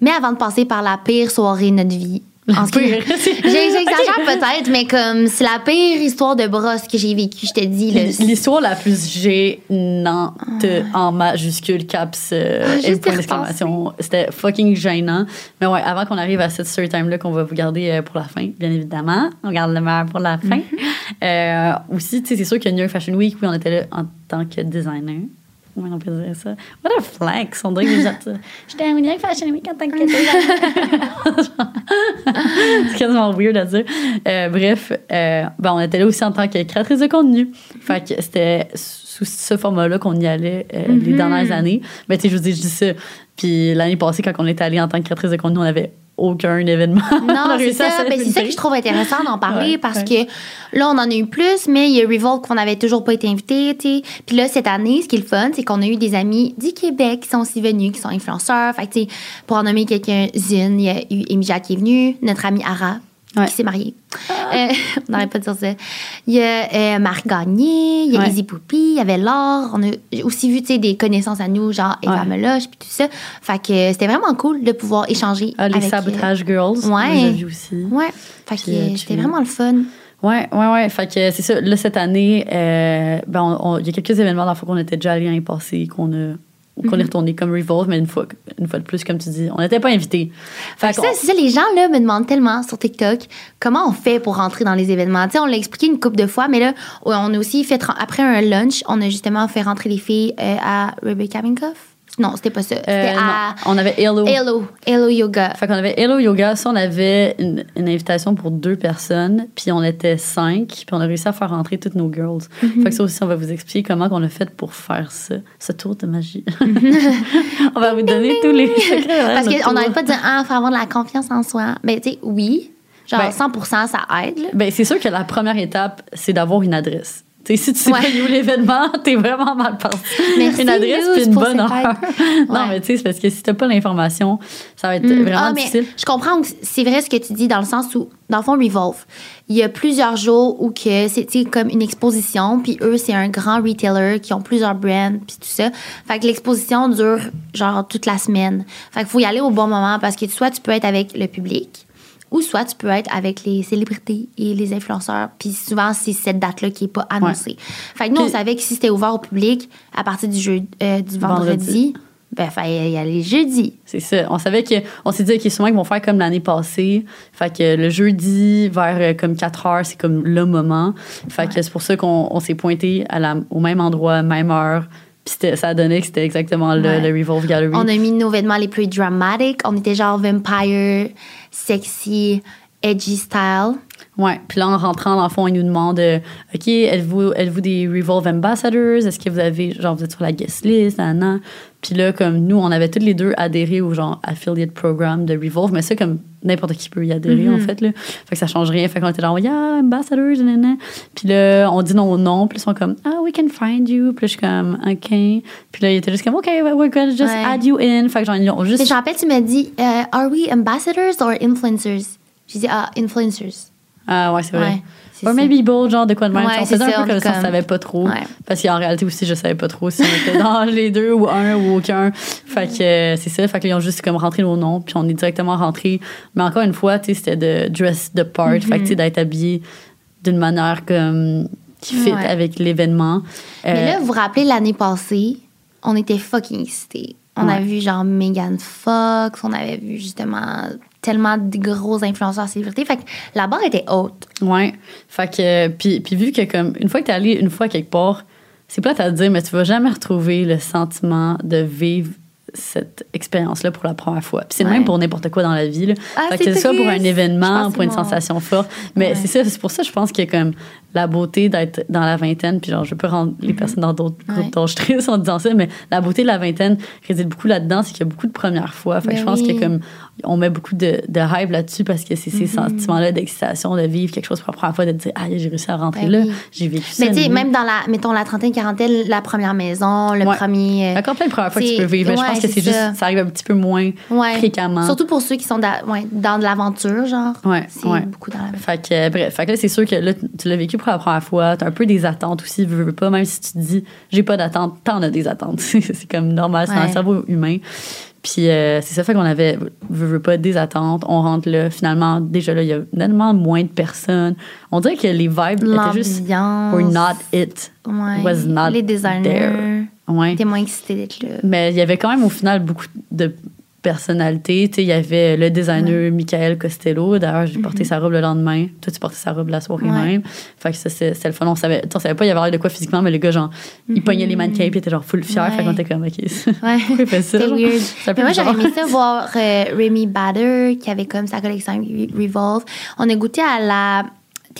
Mais avant de passer par la pire soirée de notre vie. Qui- pire. J'exagère [LAUGHS] peut-être, mais comme c'est la pire histoire de brosse que j'ai vécue, je te dis. L'histoire la plus gênante en majuscule, caps euh, Ah, et point d'exclamation. C'était fucking gênant. Mais ouais, avant qu'on arrive à cette story time-là qu'on va vous garder euh, pour la fin, bien évidemment. On garde le meilleur pour la fin. Mm-hmm. Euh, aussi, tu sais, c'est sûr que New York Fashion Week, oui, on était là en tant que designer. Oui, on peut dire ça? What a flex! On dirait que déjà, tu- j'étais à New York Fashion Week en tant que [LAUGHS] c'est quasiment weird à dire. Euh, bref, euh, ben, on était là aussi en tant que créatrice de contenu. Fait que c'était sous ce format-là qu'on y allait euh, les Mhm. dernières années. Mais tu sais, je vous dis, je dis ça. Puis l'année passée, quand on était allé en tant que créatrice de contenu, on n'avait aucun événement. Non, [LAUGHS] c'est réussi à ça. Ben, c'est ça que je trouve intéressant d'en parler Ouais, parce ouais. que là, on en a eu plus, mais il y a Revolve qu'on n'avait toujours pas été invité. Puis là, cette année, ce qui est le fun, c'est qu'on a eu des amis du Québec qui sont aussi venus, qui sont influenceurs. Fait que, pour en nommer quelques-unes, il y a eu Emilia qui est venue, notre amie Ara. Ouais. Qui s'est mariée. Euh, [LAUGHS] on n'arrête pas de dire ça. Il y a euh, Marc Gagné, il y a Ouais. Poupy, il y avait Laure. On a aussi vu des connaissances à nous, genre Eva Ouais. Meloche, puis tout ça. Fait que c'était vraiment cool de pouvoir échanger. Ah, les avec, euh, Sabotage Girls. Ouais. Vus aussi. Ouais, fait que euh, euh, c'était vraiment le fun. Ouais, ouais, ouais. Fait que c'est ça. Là, cette année, euh, ben, il y a quelques événements dans qu'on était déjà allés l'année passée, qu'on a qu'on Mhm. est retourné comme Revolve, mais une fois, une fois de plus, comme tu dis, on n'était pas invités. Fait ça, c'est ça, les gens là me demandent tellement sur TikTok comment on fait pour rentrer dans les événements. Tu sais, on l'a expliqué une couple de fois, mais là, on a aussi fait, après un lunch, on a justement fait rentrer les filles euh, à Rebecca Minkoff. Non, c'était pas ça. C'était Euh, à non, on avait Hello. Hello, Hello Yoga. Fait qu'on avait Hello Yoga. Ça, on avait une, une invitation pour deux personnes, puis on était cinq, puis on a réussi à faire rentrer toutes nos girls. Mhm. Fait que ça aussi, on va vous expliquer comment on a fait pour faire ça, ce tour de magie. [LAUGHS] on va vous donner tous les [LAUGHS] secrets. Parce qu'on n'arrête pas de dire, ah, faut avoir de la confiance en soi. Ben, tu sais, oui. Genre, Ben- 100% ça aide, là. Ben, c'est sûr que la première étape, c'est d'avoir une adresse. Si tu sais Ouais. pas où l'événement, [LAUGHS] t'es vraiment mal parti. Merci, une adresse puis une bonne heure. [LAUGHS] non, mais tu sais, c'est parce que si t'as pas l'information, ça va être Mm. vraiment Ah, mais difficile. Je comprends que c'est vrai ce que tu dis dans le sens où, dans le fond, Revolve, il y a plusieurs jours où que sais, comme une exposition, puis eux, c'est un grand retailer qui ont plusieurs brands, puis tout ça. Fait que l'exposition dure genre toute la semaine. Fait qu'il faut y aller au bon moment parce que soit tu peux être avec le public, ou soit tu peux être avec les célébrités et les influenceurs. Puis souvent, c'est cette date-là qui n'est pas annoncée. Fait que nous, on savait que si c'était ouvert au public à partir du, jeu, euh, du vendredi, Vendredi. ben, fallait y aller jeudi. C'est ça. On savait que, on s'est dit, OK, souvent, ils vont faire comme l'année passée. Fait que le jeudi, vers euh, comme 4 heures, c'est comme le moment. Fait que c'est pour ça qu'on on s'est pointé à la, au même endroit, même heure. Puis ça a donné que c'était exactement Ouais. le Revolve Gallery. On a mis nos vêtements les plus dramatiques. On était genre vampire, sexy, edgy style. Ouais. Puis là, en rentrant, dans le fond, ils nous demandent euh, OK, êtes-vous êtes -vous des Revolve Ambassadors? Est-ce que vous avez, genre, vous êtes sur la guest list? Nan, Puis là, comme nous, on avait tous les deux adhéré au genre affiliate program de Revolve, mais ça, comme n'importe qui peut y adhérer, en fait. Là. Fait que ça change rien. Fait qu'on était genre, yeah, ambassadors, nanana. Puis là, on dit non, non. Puis ils sont comme, ah, we can find you. Puis là, je suis comme, OK. Puis là, ils étaient juste comme, OK, we're gonna just Ouais. add you in. Fait que genre, ils ont Mais juste. je me rappelle, tu m'as dit, euh, are we ambassadors or influencers? J'ai dit, ah, influencers. Ah, ouais, c'est vrai. Ouais, Or maybe both, genre de quoi de même. Ouais, on un peu comme ça, on savait pas trop. Ouais. Parce qu'en réalité aussi, je savais pas trop si on était dans les deux ou un ou aucun. Fait que euh, c'est ça. Fait qu'ils ont juste comme rentré nos noms, puis on est directement rentré. Mais encore une fois, tu sais, c'était de dress the part. Fait que tu sais, d'être habillé d'une manière comme qui fit Ouais. avec l'événement. Mais Euh, là, vous vous rappelez, l'année passée, on était fucking excités. On a vu genre Megan Fox, on avait vu justement tellement de gros influenceurs célébrités. Fait que la barre était haute. Ouais. Fait que, puis, puis vu que, comme, une fois que t'es allé une fois quelque part, c'est plate à dire, mais tu vas jamais retrouver le sentiment de vivre cette expérience-là pour la première fois. Puis c'est Ouais. même pour n'importe quoi dans la vie. Là. Ah, Fait que c'est ça pour un événement, pour une mon- sensation forte. Mais Ouais. c'est ça, c'est pour ça je pense que comme la beauté d'être dans la vingtaine, puis genre je veux pas rendre les personnes dans d'autres groupes d'âge tristes en disant ça, mais la beauté de la vingtaine réside beaucoup là-dedans, c'est qu'il y a beaucoup de premières fois. Fait que Ben je pense oui. que comme on met beaucoup de, de hype là-dessus parce que c'est ces Mhm. sentiments-là d'excitation, de vivre quelque chose pour la première fois, de dire ah j'ai réussi à rentrer Ben là, oui. j'ai vécu ça. Mais tu sais, même dans la, mettons, la trentaine, quarantaine, la première maison, le Ouais. premier. Encore plein de premières fois que tu peux vivre, mais je pense que c'est juste, ça. arrive un petit peu moins ouais. fréquemment. Surtout pour ceux qui sont dans de l'aventure, genre. Ouais, C'est beaucoup dans la Fait que, euh, bref, fait que là, c'est sûr que là, tu l'as vécu pour la première fois. T'as un peu des attentes aussi, veux, veux pas. Même si tu te dis, j'ai pas d'attente, t'en as des attentes. [LAUGHS] c'est comme normal, c'est le cerveau humain. Puis euh, c'est ça fait qu'on avait, veux, veux pas, des attentes. On rentre là, finalement, déjà là, il y a tellement moins de personnes. On dirait que les vibes étaient juste, were not it. Ouais. was not Les designers. there. Ouais. T'es moins excité d'être là. Mais il y avait quand même au final beaucoup de personnalités. Tu sais, il y avait le designer Michael Costello. D'ailleurs, j'ai porté sa robe le lendemain. Toi, tu portais sa robe la soirée. Ouais. même. Fait que ça, c'est le fun. On savait, on savait pas il y avait l'air de quoi physiquement, mais le gars, genre, il pognait les mannequins puis il était genre full fier. Ouais. Fait qu'on était comme, OK, Ouais. [LAUGHS] fait ça? Weird. Mais moi, bizarre. aimé ça voir euh, Remy Bader, qui avait comme sa collection Re- Revolve. On a goûté à la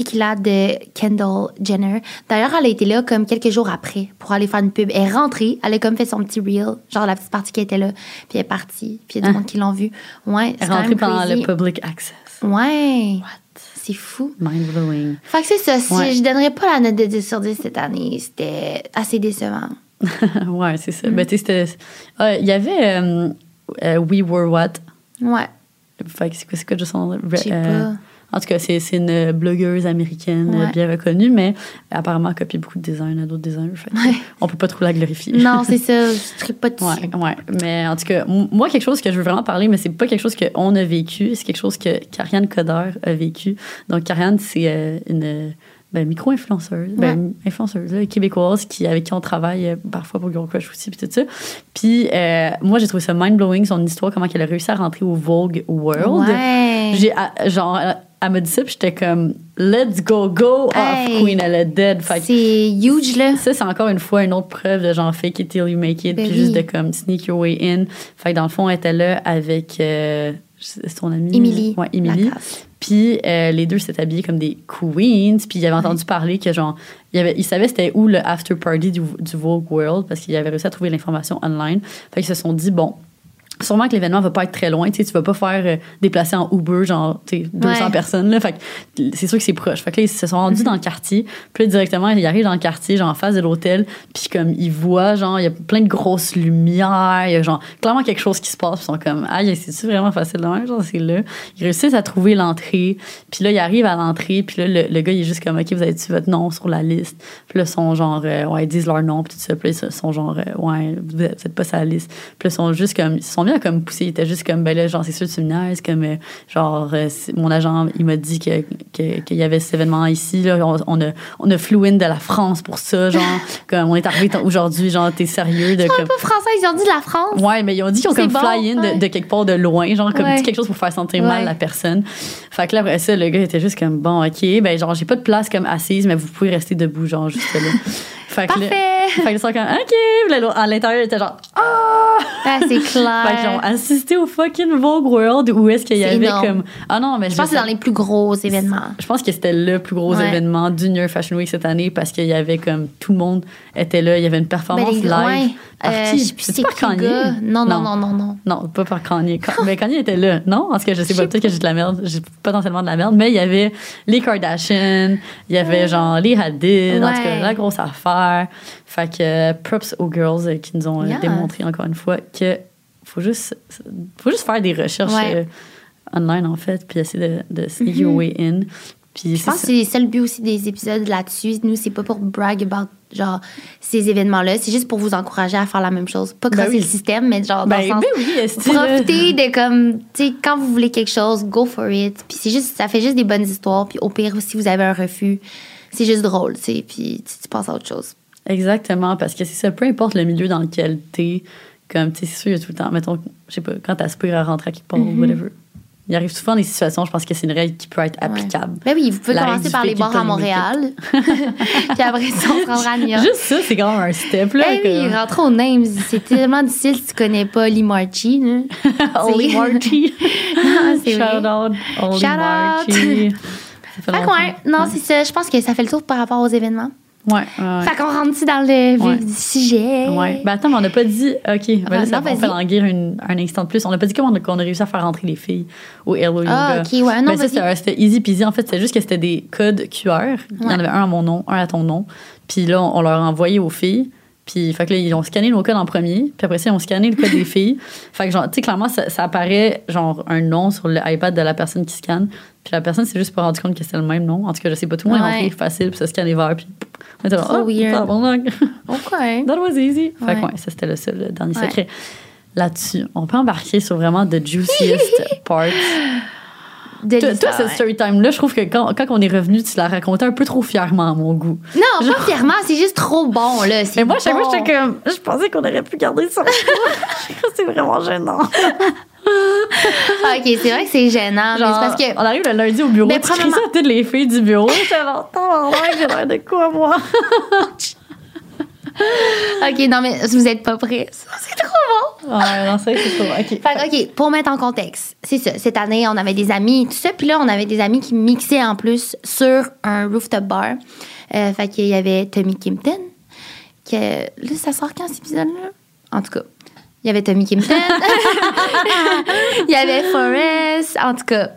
tequila de Kendall Jenner. D'ailleurs, elle a été là comme quelques jours après pour aller faire une pub. Elle est rentrée, elle a comme fait son petit reel, genre la petite partie qui était là, puis elle est partie, puis il y a du Hein? monde qui l'ont vu. Ouais, Elle c'est rentrée pendant le public access. Ouais. C'est fou. Mind blowing. Fait que c'est ça. Si Ouais. je donnerais pas la note de 10 sur 10 cette année, c'était assez décevant. [LAUGHS] ouais, c'est Mm. ça. Ben, tu sais. Ah, Il y avait euh, euh, We Were What? Ouais. Fait que c'est quoi, c'est quoi son nom? Je sais Euh, pas. En tout cas, c'est une blogueuse américaine Ouais. bien reconnue, mais apparemment elle copie beaucoup de designs à d'autres designers. Fait Ouais. On peut pas trop la glorifier. Non, c'est ça. Je ne pas dessus. Ouais, ouais. Mais en tout cas, moi, quelque chose que je veux vraiment parler, mais c'est pas quelque chose qu'on a vécu, c'est quelque chose que Karianne Coder a vécu. Donc, Karianne, c'est euh, une ben, micro-influenceuse, ben, influenceuse là, québécoise qui, avec qui on travaille euh, parfois pour Girl Crush aussi, puis tout ça. Puis, euh, moi, j'ai trouvé ça mind-blowing, son histoire, comment elle a réussi à rentrer au Vogue World. Ouais. J'ai, à- genre, elle- m'a dit ça, puis j'étais comme, let's go, go Hey. off, Queen, elle est dead. C'est huge, là. ça, c'est encore une fois une autre preuve de genre fake it till you make it, Ben puis oui. juste de comme sneak your way in. Fait que dans le fond, elle était là avec euh, son amie. Émilie. Ouais. Lacasse. Puis euh, les deux s'étaient habillés comme des queens. Puis il avait entendu parler que genre, il, avait, il savait c'était où le after party du, du Vogue World parce qu'il avait réussi à trouver l'information online. Fait qu'ils se sont dit, bon, sûrement que l'événement va pas être très loin. Tu sais, tu vas pas faire euh, déplacer en Uber, genre, tu sais, 200 Ouais. personnes. Là, fait que c'est sûr que c'est proche. Fait que là, ils se sont rendus dans le quartier. Puis là, directement, ils arrivent dans le quartier, genre, en face de l'hôtel. Puis comme, ils voient, genre, il y a plein de grosses lumières. Il y a, genre, clairement quelque chose qui se passe. Puis ils sont comme, aïe, c'est-tu vraiment facile? Genre, c'est là. Ils réussissent à trouver l'entrée. Puis là, ils arrivent à l'entrée. Puis là, le, le gars, il est juste comme, OK, vous avez-tu votre nom sur la liste? Puis là, ils sont genre, euh, ouais, ils disent leur nom. Puis tout ça. Puis là, ils sont genre, euh, ouais, vous êtes pas sur la liste. Puis là, ils sont juste comme, ils sont bien comme poussés. Ils étaient juste comme, ben là, genre, c'est sûr, tu me niaises. Comme, euh, genre, euh, c'est- mon agent, il m'a dit que, que- qu'il y avait cet événement ici. Là. On, on a, on a flew in de la France pour ça. Genre, [LAUGHS] comme, on est arrivé aujourd'hui. Genre, t'es sérieux? De, comme, pas français, ils ont dit de la France. Ouais, mais ils ont dit qu'ils ont C'est comme bon, fly in ouais. de, de quelque part de loin, genre comme Ouais. dit quelque chose pour faire sentir mal la personne. Fait que là, après ça, le gars était juste comme, bon, OK, ben genre, j'ai pas de place comme assise, mais vous pouvez rester debout, genre, juste là. [LAUGHS] fait que là, Parfait. fait que là, ils sont comme, OK. Là, à l'intérieur, il était genre, ah! Ah, c'est Fait qu'ils ont clair. assisté au fucking Vogue World où est-ce qu'il y avait énorme. comme. Ah non, mais Je pense que c'est dans les plus gros événements. je pense que c'était le plus gros Ouais. événement du New York Fashion Week cette année parce qu'il y avait comme tout le monde était là, il y avait une performance Ben, live. ouais. Par Euh, je sais plus C'est qui gars. Non, non, Non. non, non, non. Pas par Kanye. Ka- mais Kanye était là. Non, parce que je sais pas, peut-être que j'ai de la merde. J'ai potentiellement de la merde. Mais il y avait les Kardashians, il y avait genre les Hadid, en tout cas, la grosse affaire. Fait que euh, props aux girls euh, qui nous ont euh, démontré encore une fois que faut juste, faut juste faire des recherches online, en fait, puis essayer de, de sneak your way in. Puis Je pense que c'est ça le but aussi des épisodes là-dessus. Nous, c'est pas pour brag about genre ces événements-là, c'est juste pour vous encourager à faire la même chose. Pas Ben crosser oui. le système, mais genre dans Ben, le sens ben oui, profiter de comme tu sais quand vous voulez quelque chose, go for it. Puis c'est juste ça fait juste des bonnes histoires, puis au pire si vous avez un refus, c'est juste drôle, tu sais, puis tu, passes à autre chose. Exactement, parce que c'est ça, peu importe le milieu dans lequel t'es, comme, tu sais, c'est sûr, il y a tout le temps, mettons, je sais pas, quand t'aspires à rentrer à quelque part, Mhm. whatever, il arrive souvent des situations, je pense que c'est une règle qui peut être applicable. Ben oui, vous pouvez La commencer par les bars à Montréal. [LAUGHS] Puis après ça, on se rendra à New York. Juste ça, c'est quand même un step, là. Eh oui, rentre aux names. C'est tellement difficile si tu connais pas Lee Marchi. Oli Marchi. Shout out, Oli Shout out. Marchi. Fait non, c'est ça. Je pense que ça fait le tour par rapport aux événements. Ouais. Fait qu'on rentre dans le vif Ouais. du sujet? Ouais. Ben attends, mais on n'a pas dit. OK, ben Ah, là, ça va fait languir un instant de plus. On n'a pas dit comment on a, réussi à faire rentrer les filles au Hello Ah, Yoga. ok, ouais, non, Ben, ça, c'était easy peasy. En fait, c'était juste que c'était des codes QR. Il y en avait un à mon nom, un à ton nom. Puis là, on, on leur a envoyé aux filles. Puis, fait que là, ils ont scanné nos codes en premier. Puis après ça, ils ont scanné le code des [LAUGHS] filles. Fait que, genre, tu sais, clairement, ça, ça apparaît, genre, un nom sur l'iPad de la personne qui scanne. Puis la personne s'est juste pas rendu compte que c'était le même nom. En tout cas, je sais pas, tout le monde est rentré facile, puis ça scanne les verres. Puis, on était là, oh, weird. tabarnak. OK. [LAUGHS] That was easy. Fait que Ouais. ça, c'était le seul le dernier secret. Là-dessus, on peut embarquer sur vraiment the juiciest [LAUGHS] part. De Toi, toi, cette story time-là, je trouve que quand, quand on est revenu, tu l'as raconté un peu trop fièrement à mon goût. Non, pas fièrement, c'est juste trop bon, là. [LAUGHS] Mais moi, chaque bon. fois, j'étais comme, je pensais qu'on aurait pu garder ça. c'est vraiment gênant. Ah, OK, c'est vrai que c'est gênant, Genre, parce que... on arrive le lundi au bureau, Mais tu cries ça à toutes les filles du bureau. Là, tabarnak, j'ai l'air de quoi, moi? OK, non, mais vous êtes pas prêts. Ça, C'est trop bon. Ouais, non, c'est trop. OK. Fait que, OK, pour mettre en contexte, c'est ça. Cette année, on avait des amis, tout ça. Puis là, on avait des amis qui mixaient en plus sur un rooftop bar. Euh, fait qu'il y avait Tommy Kimpton. Que, là, ça sort quand cet épisode-là? En tout cas. Il y avait Tommy Kimpton. [LAUGHS] Il y avait Forrest. En tout cas.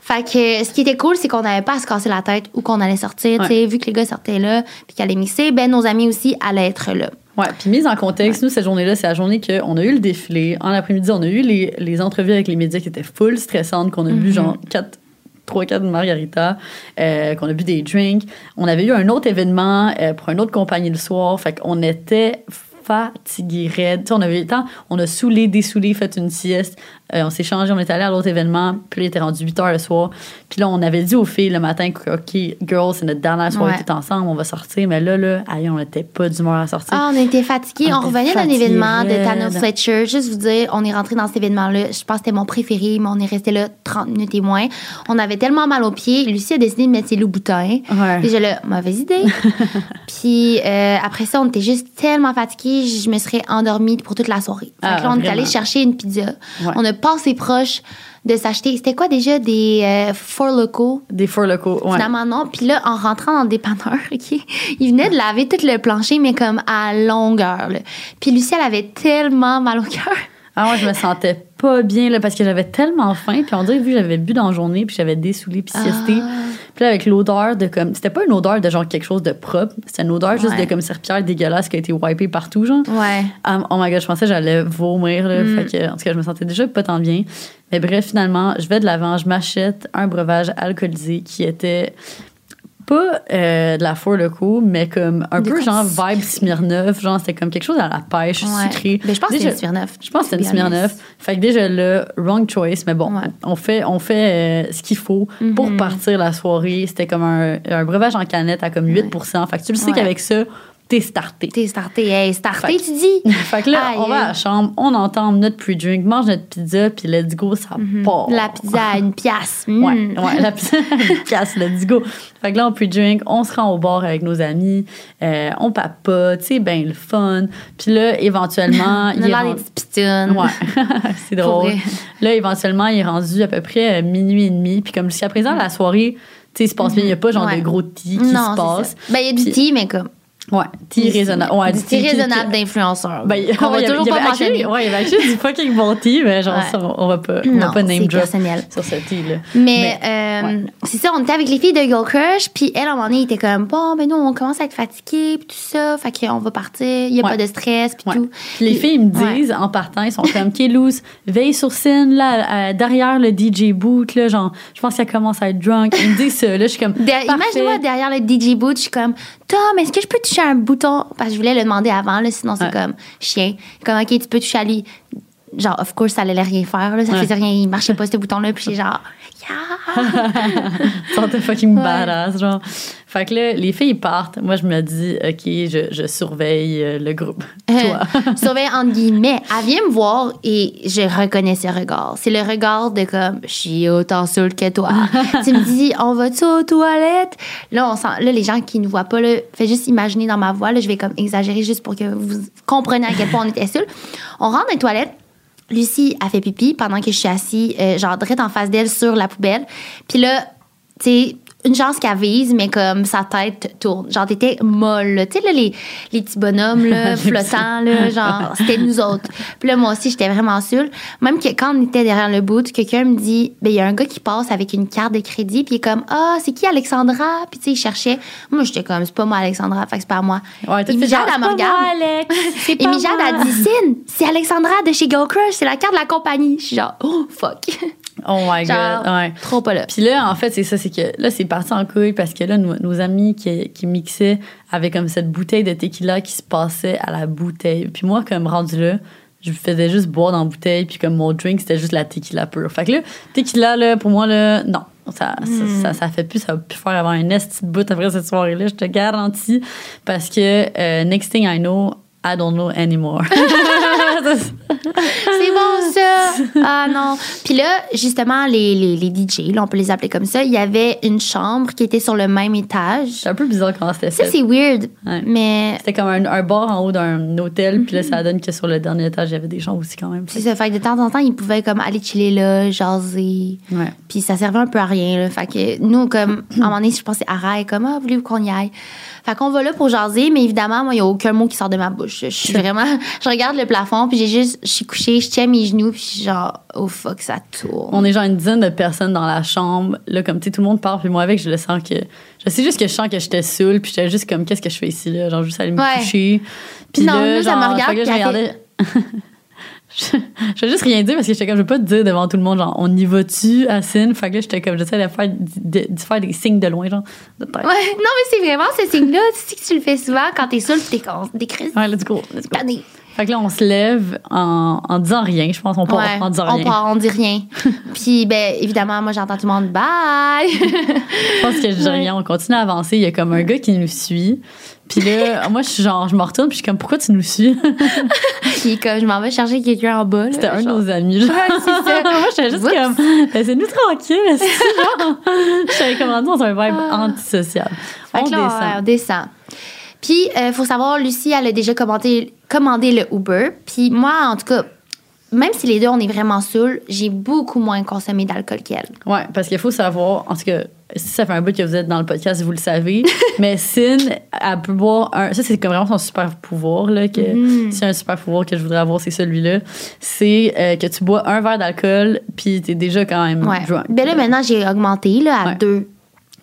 Fait que ce qui était cool, c'est qu'on n'avait pas à se casser la tête où qu'on allait sortir. tu sais, Vu que les gars sortaient là, puis qu'ils allaient mixer, ben nos amis aussi allaient être là. Ouais, puis mise en contexte, nous, cette journée-là, c'est la journée qu'on a eu le défilé. En après-midi, on a eu les, les entrevues avec les médias qui étaient full stressantes, qu'on a bu genre 4, 3, 4 margaritas, euh, qu'on a bu des drinks. On avait eu un autre événement euh, pour une autre compagnie le soir. Fait qu'on était Tu sais, on avait le temps, on a saoulé, dessoulé, fait une sieste. Euh, on s'est changé, on est allé à l'autre événement. Puis là, il était rendu 8 heures le soir. Puis là, on avait dit aux filles le matin, que, OK, girls, c'est notre dernière soirée Ouais. toutes ensemble, on va sortir. Mais là, là, aïe, on n'était pas d'humeur à sortir. Ah, on était fatigués. On On, était revenait d'un événement de raide. Fletcher. Juste vous dire, on est rentré dans cet événement-là. Je pense que c'était mon préféré, mais on est resté là 30 minutes et moins. On avait tellement mal aux pieds. Lucie a décidé de mettre ses loups boutins. Ouais. Déjà là, mauvaise idée. [LAUGHS] Puis euh, après ça, on était juste tellement fatigués, je me serais endormie pour toute la soirée. Ah, là, on est allé chercher une pizza. Ouais. On a passé proche de s'acheter. C'était quoi déjà des euh, Four Locaux? Des four locaux, ouais. Finalement, non. Puis là, en rentrant dans le dépanneur, [LAUGHS] OK, il venait de laver tout le plancher, mais comme à longueur. là. Puis Lucie, elle avait tellement mal au cœur. Ah, moi, je me sentais pas bien, là, parce que j'avais tellement faim. Puis on dirait, vu que j'avais bu dans la journée, puis j'avais dessoulé, puis siesté. Ah. Puis là, avec l'odeur de comme. C'était pas une odeur de genre quelque chose de propre. C'était une odeur juste Ouais. de comme serpillère dégueulasse qui a été wipée partout, genre. Ouais. Ah, oh my god, je pensais que j'allais vomir, là. Mm. Fait que, en tout cas, je me sentais déjà pas tant bien. Mais bref, finalement, je vais de l'avant, je m'achète un breuvage alcoolisé qui était pas euh, de la four locaux, mais comme un peu genre vibe Smirnoff, genre c'était comme quelque chose à la pêche, Ouais. sucré. Mais je pense que Déjà- c'était une Smirnoff. je pense que honest. Smirnoff. Fait que déjà là, wrong choice, mais bon, Ouais. on fait, on fait euh, ce qu'il faut pour Mhm. partir la soirée. C'était comme un, un breuvage en canette à comme 8% Fait que tu le sais Ouais. qu'avec ça, t'es starté. T'es starté. Hey, starté, tu dis? [LAUGHS] Fait que là, Aïe. on va à la chambre, on entend notre pre-drink, mange notre pizza, puis let's go, ça part. Mhm. La pizza à une pièce. Mm. [LAUGHS] Ouais, ouais, la pizza, une pièce, let's go. Fait que là, on pre-drink, on se rend au bar avec nos amis, euh, on papote, c'est bien le fun. Puis là, éventuellement, [LAUGHS] il est rendu- des petites. Ouais, c'est drôle. Là, éventuellement, il est rendu à peu près euh, minuit et demi. Puis comme jusqu'à présent, la soirée, tu sais, il se passe bien. Il n'y a pas genre Ouais. de gros tea qui non, se passe. Ben, il y a du tea, mais comme. Ouais, tea raisonnable. Ouais, du tea raisonnable d'influenceur. Ben, qu'on [LAUGHS] va toujours pas mentionner. Ouais, il y avait actually du fucking bon tea, mais genre, ça, on va pas, on va pas name drop sur ce tea-là. Mais, euh, c'est ça, on était avec les filles de Girl Crush, puis elle, à un moment donné, il était comme, bon, ben nous, on commence à être fatigués, puis tout ça, fait qu'on va partir, il n'y a pas de stress, puis tout. Les filles me Ouais. disent, en partant, ils sont comme, Kélouz, veille sur scène, là, derrière le DJ boot, là, genre, je pense qu'elle commence à être drunk. Ils me disent ça, là, je suis comme. Imagine-moi derrière le DJ boot, je suis comme, Tom, est-ce que je peux toucher un bouton? Parce que je voulais le demander avant, là, sinon c'est Ouais. comme chien. Comme, OK, tu peux toucher à lui. Genre, of course, ça allait rien faire, là. Ça Ouais. faisait rien, il marchait pas, ce bouton-là. Puis j'ai genre, yeah! [LAUGHS] Sentais fucking Ouais. badass, genre. Fait que là, les filles partent. Moi, je me dis, OK, je, je surveille euh, le groupe. Toi. [LAUGHS] Surveille entre guillemets. Elle vient me voir et je reconnais ce regard. C'est le regard de comme, je suis autant seule que toi. [LAUGHS] tu me dis, on va-tu aux toilettes? Là, on sent, là, les gens qui ne voient pas, là, fais juste imaginer dans ma voix, là, je vais comme exagérer juste pour que vous compreniez à quel point on était seuls. On rentre dans les toilettes. Lucie a fait pipi pendant que je suis assise, euh, genre, direct en face d'elle sur la poubelle. Puis là, tu sais, une chance qu'elle vise, mais comme sa tête tourne. Genre, t'étais molle. Tu sais, là, les, les petits bonhommes, là, [LAUGHS] flottants, là, [LAUGHS] genre, c'était nous autres. Puis là, moi aussi, j'étais vraiment seule. Même que quand on était derrière le bout, quelqu'un me dit, ben, il y a un gars qui passe avec une carte de crédit, puis il est comme, ah, c'est qui Alexandra? Puis tu sais, il cherchait. Moi, j'étais comme, c'est pas moi, Alexandra, fait que c'est pas moi. Ouais, Et Mijade, elle me regarde. Alex. Et Mijade a dit, Cine, c'est Alexandra de chez Go Crush, c'est la carte de la compagnie. Je suis genre, oh, fuck. Oh my Genre, God, ouais. trop pas là. Puis là, en fait, c'est ça, c'est que là, c'est parti en couille parce que là, nos, nos amis qui, qui mixaient avaient comme cette bouteille de tequila qui se passait à la bouteille. Puis moi, comme rendu là, je faisais juste boire dans la bouteille, puis comme mon drink, c'était juste la tequila pure. Fait que là, tequila, là, pour moi, là, non. Ça, ça, ça, ça fait plus, ça va plus faire avant un esti bout après cette soirée-là, je te garantis. Parce que euh, next thing I know, I don't know anymore. [LAUGHS] [LAUGHS] C'est bon, ça! Ah non. Puis là, justement, les, les, les DJ, là, on peut les appeler comme ça, il y avait une chambre qui était sur le même étage. c'est un peu bizarre comment c'était Ça, fait. c'est weird. Ouais. Mais C'était comme un, un bar en haut d'un hôtel, puis là, ça donne que sur le dernier étage, il y avait des gens aussi quand même. c'est ça. Fait que de temps en temps, ils pouvaient comme aller chiller là, jaser. Ouais. Puis ça servait un peu à rien. Là. Fait que nous, comme, à un moment donné, je pensais à Rai, comme, ah, voulez-vous qu'on y aille? Fait qu'on va là pour jaser, mais évidemment, moi, il n'y a aucun mot qui sort de ma bouche. Je suis [LAUGHS] vraiment. Je regarde le plafond, puis j'ai juste. Je suis couchée, je tiens mes genoux, puis je suis genre, oh fuck, ça tourne. On est genre une dizaine de personnes dans la chambre. Là, comme, tu sais, tout le monde part, puis moi, avec, je le sens que. Je sais juste que je sens que j'étais saoule, puis j'étais juste comme, qu'est-ce que je fais ici, là? Genre, juste aller me Ouais. coucher. Puis Non, là, nous, ça genre, me regarde, puis regardais. [LAUGHS] [LAUGHS] je, vais juste rien dire parce que j'étais comme, je vais pas te dire devant tout le monde, genre, on y va-tu, Assine? Fait que là, j'étais comme, j'essaie de faire, de, de faire des signes de loin, genre, de tête. Ouais, non, mais c'est vraiment ce signe-là. Tu [LAUGHS] sais que tu le fais souvent quand t'es puis t'es con, des crises. Ouais, let's go, let's go. Fait que là, on se lève en, en disant rien. Je pense qu'on part Ouais, en disant on rien. part, on dit rien. [LAUGHS] puis, ben, évidemment, moi, j'entends tout le monde, bye! Je pense que je dis rien. On continue à avancer. Il y a comme un gars qui nous suit. Puis là, moi, je suis genre, je me retourne, puis je suis comme, pourquoi tu nous suis? [LAUGHS] puis, comme, je m'en vais chercher quelqu'un en bas. C'était un de nos amis. genre. Ouais, c'est ça. [LAUGHS] moi, j'étais juste Oups. comme, laissez-nous tranquille. c'est [LAUGHS] genre. J'avais commandé dans un vibe antisocial. Fait On là, descend. on descend. Puis, il faut savoir, Lucie, elle a déjà commandé, commandé le Uber. Puis moi, en tout cas, même si les deux, on est vraiment saouls, j'ai beaucoup moins consommé d'alcool qu'elle. Ouais, parce qu'il faut savoir, en tout cas, si ça fait un bout que vous êtes dans le podcast, vous le savez, [LAUGHS] mais Sin, elle peut boire un. Ça, c'est vraiment son super pouvoir, là. Que, Mhm. Si un super pouvoir que je voudrais avoir, c'est celui-là. C'est euh, que tu bois un verre d'alcool, puis t'es déjà quand même Ouais. drunk. Ben là, maintenant, j'ai augmenté là, à Ouais. deux,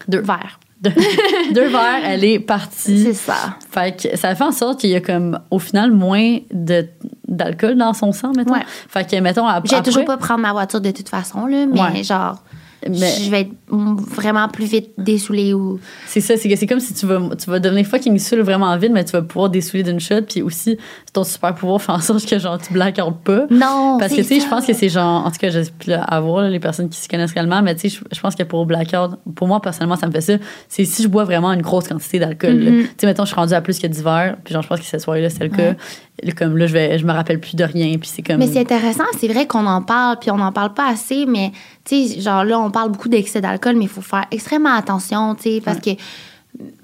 Deux. verres. Deux, [LAUGHS] verres, elle est partie. C'est ça. Fait que ça fait en sorte qu'il y a comme, au final, moins de, d'alcool dans son sang, mettons. Ouais. Fait que, mettons, ap- J'ai après, toujours pas prendre ma voiture de toute façon, là, mais Ouais. genre, Mais- je vais être vraiment plus vite dessoulée ou. C'est ça, c'est que c'est comme si tu vas, tu vas devenir fucking saoul vraiment vite, mais tu vas pouvoir dessouler d'une shot, puis aussi ton super pouvoir fait en sorte que genre tu blackouts pas. Non, Parce que tu sais, je pense que c'est genre, en tout cas, je à voir là, les personnes qui se connaissent réellement, mais tu sais, je, pense que pour blackout, pour moi personnellement, ça me fait ça. C'est si je bois vraiment une grosse quantité d'alcool. Mhm. Tu sais, mettons, je suis rendue à plus que 10 verres, puis genre, je pense que cette soirée-là, c'était le cas. Comme là, je, vais, je me rappelle plus de rien, puis c'est comme. Mais c'est intéressant, c'est vrai qu'on en parle, puis on n'en parle pas assez, mais tu sais, genre là, on parle beaucoup d'excès d'alcool, mais il faut faire extrêmement attention, tu sais, parce que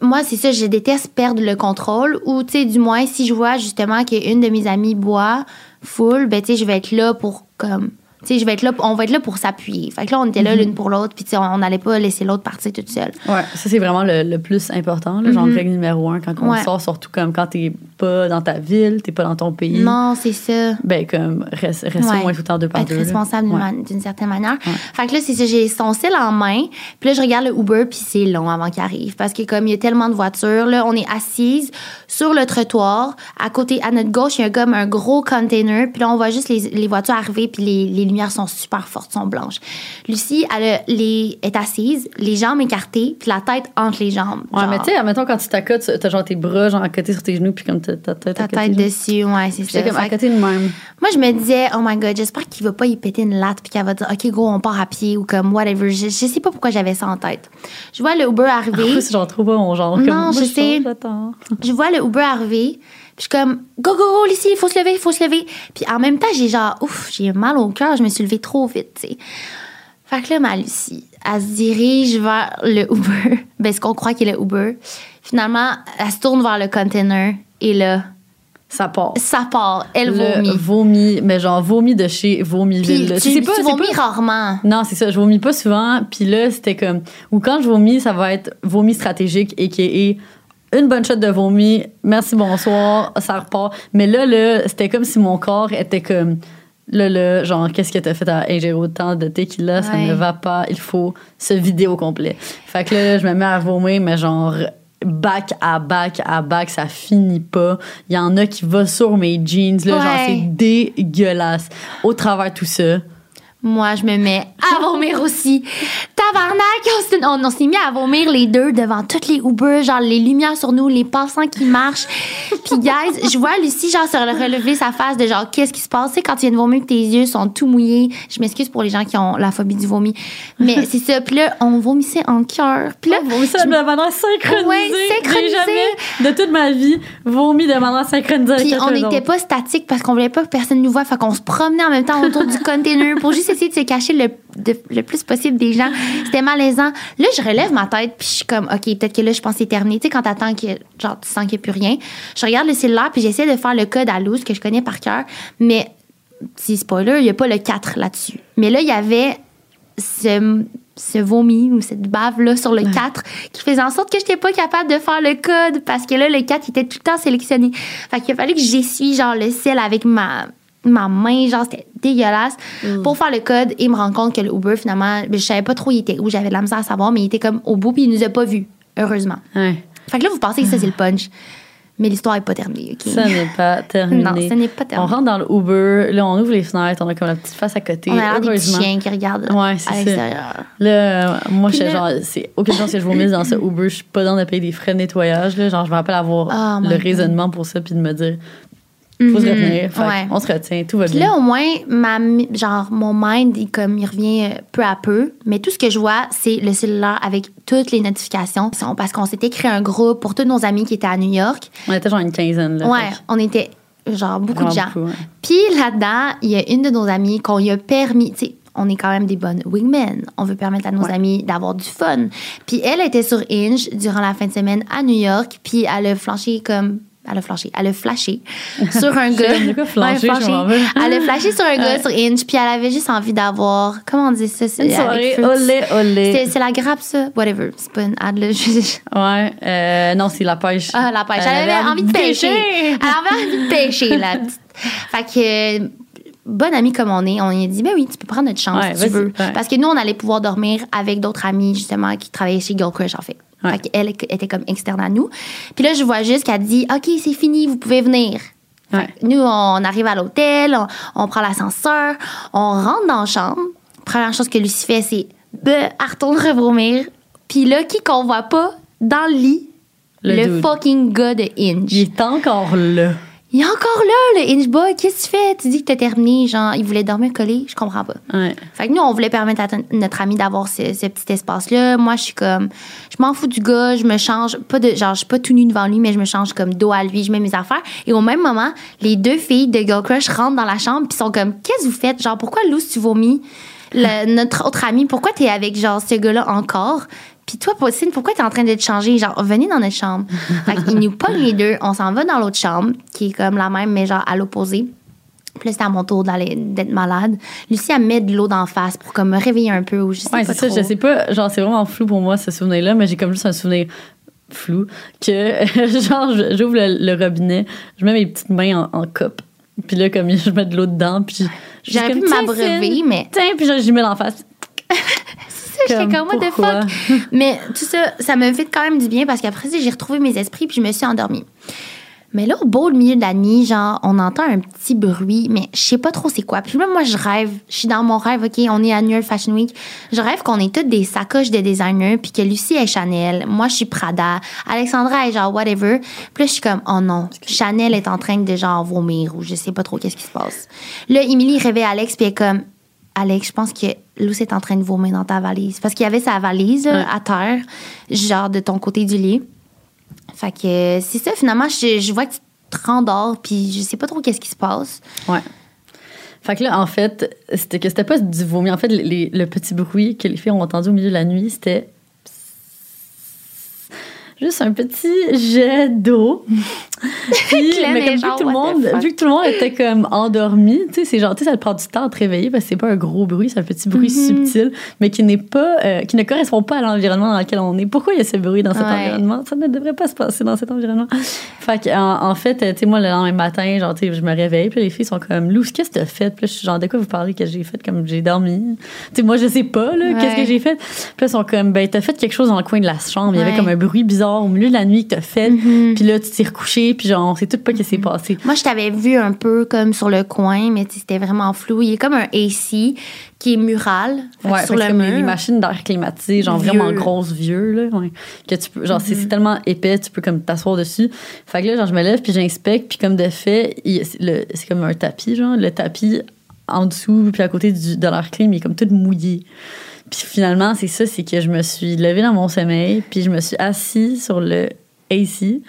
moi, c'est ça, je déteste perdre le contrôle, ou tu sais, du moins, si je vois justement qu'une de mes amies boit full, ben tu sais, je vais être là pour comme. Tu sais, je vais être là, on va être là pour s'appuyer. Fait que là, on était là l'une pour l'autre, puis on n'allait pas laisser l'autre partir toute seule. Ouais, ça c'est vraiment le, le plus important, là, genre Mhm. règle numéro un quand on Ouais. sort, surtout comme quand t'es pas dans ta ville, t'es pas dans ton pays. Non, c'est ça. Ben, comme, reste, reste Ouais. au moins tout le temps deux par être deux. responsable d'une Ouais. man- d'une certaine manière. Fait que là, c'est ça, j'ai son cell en main. Puis là, je regarde le Uber, puis c'est long avant qu'il arrive. Parce que comme il y a tellement de voitures, là, on est assise sur le trottoir. À côté, à notre gauche, il y a comme un gros container. Puis là, on voit juste les, les voitures arriver, puis les, les lumières sont super fortes, sont blanches. Lucie, elle a les, est assise, les jambes écartées, puis la tête entre les jambes. Ouais, genre, mais tu sais, admettons, quand tu t'accotes, t'as genre tes bras, genre à côté sur tes genoux, puis comme ta ta tête ta tête dessus, ouais, c'est ça. Comme à côté de même. Moi, je me disais, oh my god, j'espère qu'il va pas y péter une latte puis qu'elle va dire, OK, gros, on part à pied ou comme whatever. Je, je sais pas pourquoi j'avais ça en tête. Je vois le Uber En arriver. [LAUGHS] plus, genre trop pas mon genre. Non, comme, moi, je sais. je vois le Uber arriver. Je suis comme, go, go, go, ici, il faut se lever, il faut se lever. Puis en même temps, j'ai genre, ouf, j'ai mal au cœur, je me suis levée trop vite, tu sais. Fait que là, ma Lucie, elle se dirige vers le Uber. [LAUGHS] Ben, ce qu'on croit qu'il est le Uber. Finalement, elle se tourne vers le container. Et là, Ça part. ça part. Elle Le vomit. vomi, mais genre vomi de chez Vomiville. Tu, C'est tu pas- vomis pas- rarement. Non, c'est ça. Je vomis pas souvent. Puis là, c'était comme. Ou quand je vomis, ça va être vomi stratégique, a.k.a. une bonne shot de vomi. Merci, bonsoir. Ça repart. Mais là, là, c'était comme si mon corps était comme. Là, là, genre, qu'est-ce que t'as fait à ingérer autant de tequila? Ça Ouais. ne va pas. Il faut se vider au complet. Fait que là, je me mets à vomir, mais genre, back à back à back, ça finit pas. Il y en a qui va sur mes jeans, là, genre, c'est dégueulasse. Au travers de tout ça. Moi, je me mets à vomir aussi. Tabarnak! On s'est- On, on s'est mis à vomir les deux devant toutes les Uber, genre les lumières sur nous, les passants qui marchent. Puis, guys, je vois Lucie, genre, se relever sa face de genre, qu'est-ce qui se passe? Quand tu viens de vomir, que tes yeux sont tout mouillés. Je m'excuse pour les gens qui ont la phobie du vomi. Mais [LAUGHS] c'est ça. Puis là, on vomissait en cœur. Puis là, vomi ça de manière synchronisée. Ouais, synchronisée. J'ai jamais, de toute ma vie, vomi de manière synchronisée. Puis on n'était pas statique parce qu'on voulait pas que personne nous voie. Fait qu'on se promenait en même temps autour du [LAUGHS] container pour juste essayer de se cacher le, de- le plus possible des gens. [LAUGHS] C'était malaisant. Là, je relève ma tête puis je suis comme, OK, peut-être que là, je pense que c'est terminé. Tu sais, quand t'attends que, genre, tu sens qu'il n'y a plus rien. Je regarde le cellulaire puis j'essaie de faire le code à loose que je connais par cœur. Mais, petit spoiler, il n'y a pas le 4 là-dessus. Mais là, il y avait ce, ce vomi ou cette bave-là sur le 4 qui faisait en sorte que je n'étais pas capable de faire le code parce que là, le 4 il était tout le temps sélectionné. Fait qu'il a fallu que j'essuie genre le sel avec ma, ma main, genre c'était dégueulasse pour faire le code et me rendre compte que le Uber finalement, ben, je savais pas trop il était où, j'avais de la misère à savoir, mais il était comme au bout puis il nous a pas vus, heureusement. Ouais. Fait que là, vous pensez que ça c'est le [SIGHS] punch. Mais l'histoire est pas terminée? Ça n'est pas [LAUGHS] terminé. Non, ça n'est pas On terminé. rentre dans le Uber, là, on ouvre les fenêtres, on a comme la petite face à côté. On a des chiens qui regardent Ouais, c'est à ça. l'extérieur. Là, moi, là- genre, c'est aucune chance que je vomisse dans ce [LAUGHS] Uber. Je suis pas dans de payer des frais de nettoyage. Là. Genre, je me rappelle avoir Oh le God. raisonnement pour ça, puis de me dire, faut se Mhm. retenir. Ouais. on se retient, tout va Puis bien. là, au moins, ma, genre, mon mind, il, comme, il revient euh, peu à peu. Mais tout ce que je vois, c'est le cellulaire avec toutes les notifications. Parce qu'on s'était créé un groupe pour tous nos amis qui étaient à New York. On était genre une quinzaine. Là, Ouais, on était, genre, beaucoup de gens. beaucoup, ouais. Puis là-dedans, il y a une de nos amies qu'on lui a permis, tu sais, on est quand même des bonnes wingmen. On veut permettre à nos Ouais. amis d'avoir du fun. Puis elle était sur Inge durant la fin de semaine à New York, puis elle a flanché comme. Elle a flashé. [LAUGHS] Elle a flashé sur un gars. Ouais, vais. Elle a flashé sur un gars sur Inge, puis elle avait juste envie d'avoir. Comment on dit ça? Une soirée, olé, olé. C'est la grappe, ça? Whatever. C'est pas une ad, là. [LAUGHS] Ouais, euh, non, c'est la pêche. Ah, la pêche. Elle, avait envie de pêcher. Elle avait envie de pêcher, la petite. Fait que, bonne amie comme on est, on lui a dit, ben oui, tu peux prendre notre chance Ouais, si tu veux. ouais. Parce que nous, on allait pouvoir dormir avec d'autres amis, justement, qui travaillaient chez Girl Crush, en fait. Ouais. Fait qu'elle était comme externe à nous. Puis là, je vois juste qu'elle dit, OK, c'est fini, vous pouvez venir. Ouais. Nous, on arrive à l'hôtel, on, on prend l'ascenseur, on rentre dans la chambre. Première chose que Lucie fait, c'est de elle retourne revomir. Puis là, qui qu'on voit pas dans le lit? Le fucking gars de Inge. Il est encore là. Il est encore là, le Inge boy. Qu'est-ce que tu fais? Tu dis que t'as terminé. Genre, il voulait dormir collé. Je comprends pas. Ouais. Fait que nous, on voulait permettre à notre ami d'avoir ce, ce petit espace-là. Moi, je suis comme, je m'en fous du gars, je me change, pas de, genre, je suis pas tout nue devant lui, mais je me change comme dos à lui, je mets mes affaires. Et au même moment, les deux filles de Girl Crush rentrent dans la chambre puis sont comme, qu'est-ce que vous faites? Genre, pourquoi Lou, tu vomis? Le- notre autre ami, pourquoi t'es avec, genre, ce gars-là encore? Puis toi, Pauline, pourquoi t'es en train de te changer? Genre, venez dans notre chambre. [LAUGHS] fait qu'ils nous pognent les deux, on s'en va dans l'autre chambre, qui est comme la même, mais genre à l'opposé. Puis là, c'était à mon tour d'être malade. Lucie, elle met de l'eau d'en face pour comme me réveiller un peu ou je sais Ouais, pas c'est ça, je sais pas. Genre, c'est vraiment flou pour moi, ce souvenir-là, mais j'ai comme juste un souvenir flou que, [LAUGHS] genre, je- j'ouvre le, le robinet, je mets mes petites mains en, en coupe, puis là, comme [LAUGHS] je mets de l'eau dedans, puis je J'aurais pu m'abreuver, mais Tiens, puis genre, j'y mets l'en face. J'étais comme, what the fuck? mais tout ça, ça me fait quand même du bien parce qu'après ça, j'ai retrouvé mes esprits puis je me suis endormie. Mais là, au beau milieu de la nuit, genre, on entend un petit bruit, mais je sais pas trop c'est quoi. Puis là, moi, je rêve. Je suis dans mon rêve, OK, on est Annual Fashion Week. Je rêve qu'on est toutes des sacoches de designers, puis que Lucie est Chanel, moi, je suis Prada, Alexandra est genre whatever. Puis là, je suis comme, oh non, Chanel est en train de genre vomir, ou je sais pas trop qu'est-ce qui se passe. Là, Émilie réveille Alex, puis elle est comme, Alex, je pense que Lucie est en train de vomir dans ta valise. Parce qu'il y avait sa valise là, à terre, genre de ton côté du lit. Fait que euh, c'est ça, finalement, je, je vois que tu te rendors, puis je sais pas trop qu'est-ce qui se passe. Ouais. Fait que là, en fait, c'était que c'était pas du vomi. En fait, les- les- le petit bruit que les filles ont entendu au milieu de la nuit, c'était juste un petit jet d'eau. [LAUGHS] [LAUGHS] Puis, Clem mais comme vu genre, que, tout le monde, vu que tout le monde était comme endormi, tu sais, c'est genre, tu sais, ça prend du temps à te réveiller parce que c'est pas un gros bruit, c'est un petit bruit Mhm. subtil, mais qui n'est pas, euh, qui ne correspond pas à l'environnement dans lequel on est. Pourquoi il y a ce bruit dans cet Ouais. environnement? Ça ne devrait pas se passer dans cet environnement. Fait que, en, en fait, tu sais, moi, le lendemain matin, genre, tu sais, je me réveille, puis les filles sont comme, Lou, qu'est-ce que t'as fait? Puis là, je suis genre, de quoi vous parlez que j'ai fait? Comme j'ai dormi? Tu sais, moi, je sais pas, là, qu'est-ce que j'ai fait? Puis là, sont comme, ben, t'as fait quelque chose dans le coin de la chambre. Il y avait Ouais. comme un bruit bizarre au milieu de la nuit que t'as fait. Mhm. Puis là, tu t'es recouché, puis genre, on sait tout pas qu'est-ce qui s'est passé. Moi, je t'avais vu un peu comme sur le coin, mais c'était vraiment flou. Il y a comme un AC qui est mural Ouais, sur le comme les, mur. les machines d'air climatisé, genre Vieux. vraiment grosses, vieux, là. ouais. Que tu peux, genre, c'est- Mhm. c'est tellement épais, tu peux comme t'asseoir dessus. Fait que là, genre, je me lève, puis j'inspecte, puis comme de fait, c'est comme un tapis, genre. Le tapis en dessous, puis à côté du, de l'air clim, il est comme tout mouillé. Puis finalement, c'est ça, c'est que je me suis levée dans mon sommeil, puis je me suis assise sur le AC,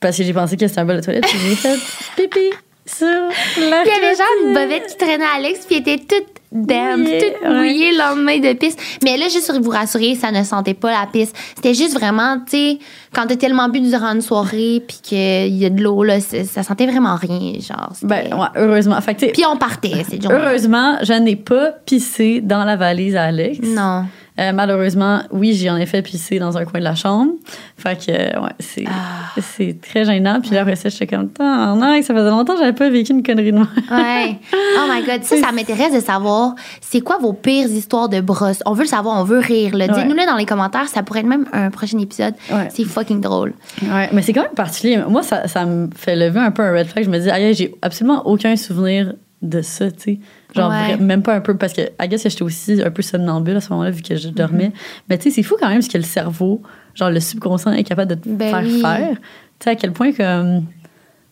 parce que j'ai pensé que c'était un bol de toilette, puis j'ai fait pipi sur la Puis il y avait genre une bobette qui traînait à Alex, puis elle était toute damp, Mouillée, toute ouais. mouillée le lendemain de piste. Mais là, juste pour vous rassurer, ça ne sentait pas la piste. C'était juste vraiment, tu sais, quand t'as tellement bu durant une soirée, puis qu'il y a de l'eau, là, c'est- ça sentait vraiment rien, genre. Ben, ouais, heureusement. Fait que, Puis on partait journée. Heureusement, je n'ai pas pissé dans la valise à Alex. Non. Euh, malheureusement, oui, j'y en ai fait pisser dans un coin de la chambre. Fait que, euh, ouais, c'est, Ah. c'est très gênant. Puis là, après ça, j'étais comme, ah, non, ça faisait longtemps que j'avais pas vécu une connerie de moi. Ouais. Oh my God. Ça, [LAUGHS] ça m'intéresse de savoir, c'est quoi vos pires histoires de brosse? On veut le savoir, on veut rire. là. Ouais. Dites-nous-le dans les commentaires. Ça pourrait être même un prochain épisode. Ouais. C'est fucking drôle. Ouais, mais c'est quand même particulier. Moi, ça, ça me fait lever un peu un red flag. Je me dis, aïe, j'ai absolument aucun souvenir de ça, tu sais. Genre, Ouais. même pas un peu, parce que, I guess que j'étais aussi un peu somnambule à ce moment-là, vu que je dormais. Mm-hmm. Mais tu sais, c'est fou quand même ce que le cerveau, genre le subconscient est capable de te Ben faire oui. faire. Tu sais, à quel point comme.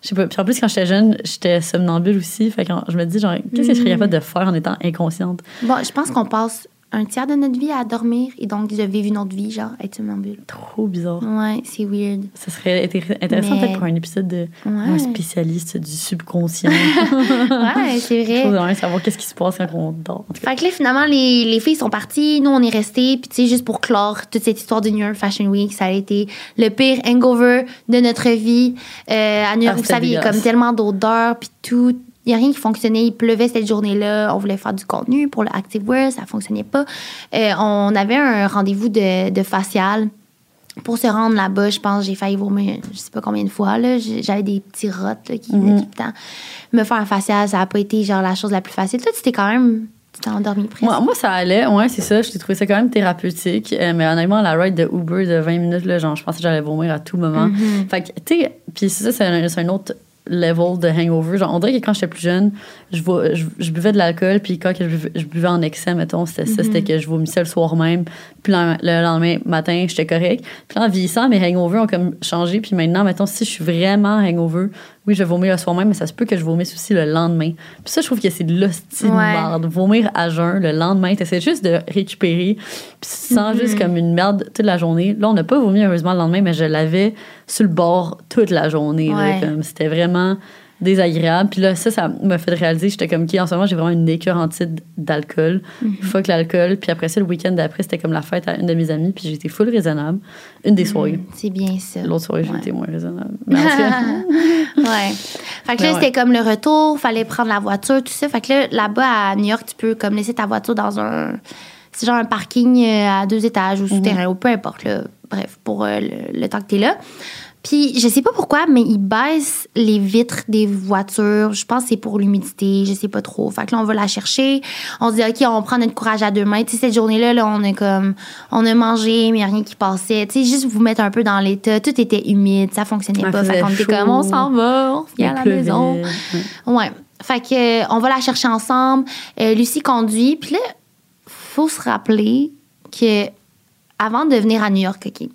Je sais pas. Puis en plus, quand j'étais jeune, j'étais somnambule aussi. Fait que je me dis, genre, qu'est-ce que je serais Mm. capable de faire en étant inconsciente? Bon, je pense qu'on passe un tiers de notre vie à dormir et donc de vivre une autre vie, genre être somnambule. Trop bizarre. Ouais, c'est weird. Ça serait intér- intéressant Mais- peut-être pour un épisode de un spécialiste du subconscient. [LAUGHS] ouais, c'est vrai. de même, savoir qu'est-ce qui se passe quand on dort. Fait que là, finalement, les, les filles sont parties, nous, on est restés. Puis, tu sais, juste pour clore toute cette histoire du New York Fashion Week, ça a été le pire hangover de notre vie. Euh, à New York, Ah, vous savez, il y a comme tellement d'odeurs, puis tout. Il n'y a rien qui fonctionnait. Il pleuvait cette journée-là. On voulait faire du contenu pour le Activewear. Ça fonctionnait pas. Euh, on avait un rendez-vous de, de facial. Pour se rendre là-bas, je pense j'ai failli vomir je sais pas combien de fois. là. J'avais des petits rottes là, qui venaient Mhm. tout le temps. Me faire un facial, ça n'a pas été genre la chose la plus facile. Toi, tu t'es quand même... Tu t'es endormi presque. Moi, moi, ça allait. Ouais, c'est ça. J'ai trouvé ça quand même thérapeutique. Euh, mais honnêtement, la ride de Uber de 20 minutes, là, genre, je pensais que j'allais vomir à tout moment. Mhm. Fait que, tu sais, puis ça, c'est un, c'est un autre level de hangover. Genre, on dirait que quand j'étais plus jeune, je, vo- je, je buvais de l'alcool, puis quand je, buvais, je buvais en excès, mettons, c'était ça, c'était que je vomissais le soir même, puis le, le lendemain matin, j'étais correct. Puis en vieillissant, mes hangovers ont comme changé, puis maintenant, mettons, si je suis vraiment hangover, oui, je vomir le soir même, mais ça se peut que je vomisse aussi le lendemain. Puis ça, je trouve que c'est de l'hostie de marde. Vomir à jeun le lendemain, t'essaies juste de récupérer, puis sens Mhm. juste comme une merde toute la journée. Là, on n'a pas vomi heureusement le lendemain, mais je l'avais sur le bord toute la journée. Ouais. comme C'était vraiment désagréable. Puis là, ça, ça m'a fait réaliser, j'étais comme, OK, en ce moment, j'ai vraiment une écœurantite d'alcool. Mhm. Fuck l'alcool. Puis après ça, le week-end d'après, c'était comme la fête à une de mes amies, puis j'étais full raisonnable. Une des soirées. C'est bien ça. L'autre soirée, Ouais. j'étais moins raisonnable. [LAUGHS] Mais en tout cas, ouais. Fait que là, ouais. c'était comme le retour, fallait prendre la voiture, tout ça. Fait que là, là-bas, à New York, tu peux comme laisser ta voiture dans un. C'est genre un parking euh, à deux étages ou souterrain, ou peu importe, là. Bref, pour euh, le, le temps que t'es là. Puis, je sais pas pourquoi, mais ils baissent les vitres des voitures. Je pense que c'est pour l'humidité, je sais pas trop. Fait que là, on va la chercher. On se dit, OK, on prend notre courage à deux mains. Tu sais, cette journée-là, là, on a comme, on a mangé, mais il a rien qui passait. Tu sais, juste vous mettre un peu dans l'état. Tout était humide, ça fonctionnait pas. Fait qu'on était comme, on s'en va, on revient à la maison. Ouais. Ouais. Fait que, euh, on va la chercher ensemble. Euh, Lucie conduit. Puis là, faut se rappeler que avant de venir à New York, OK,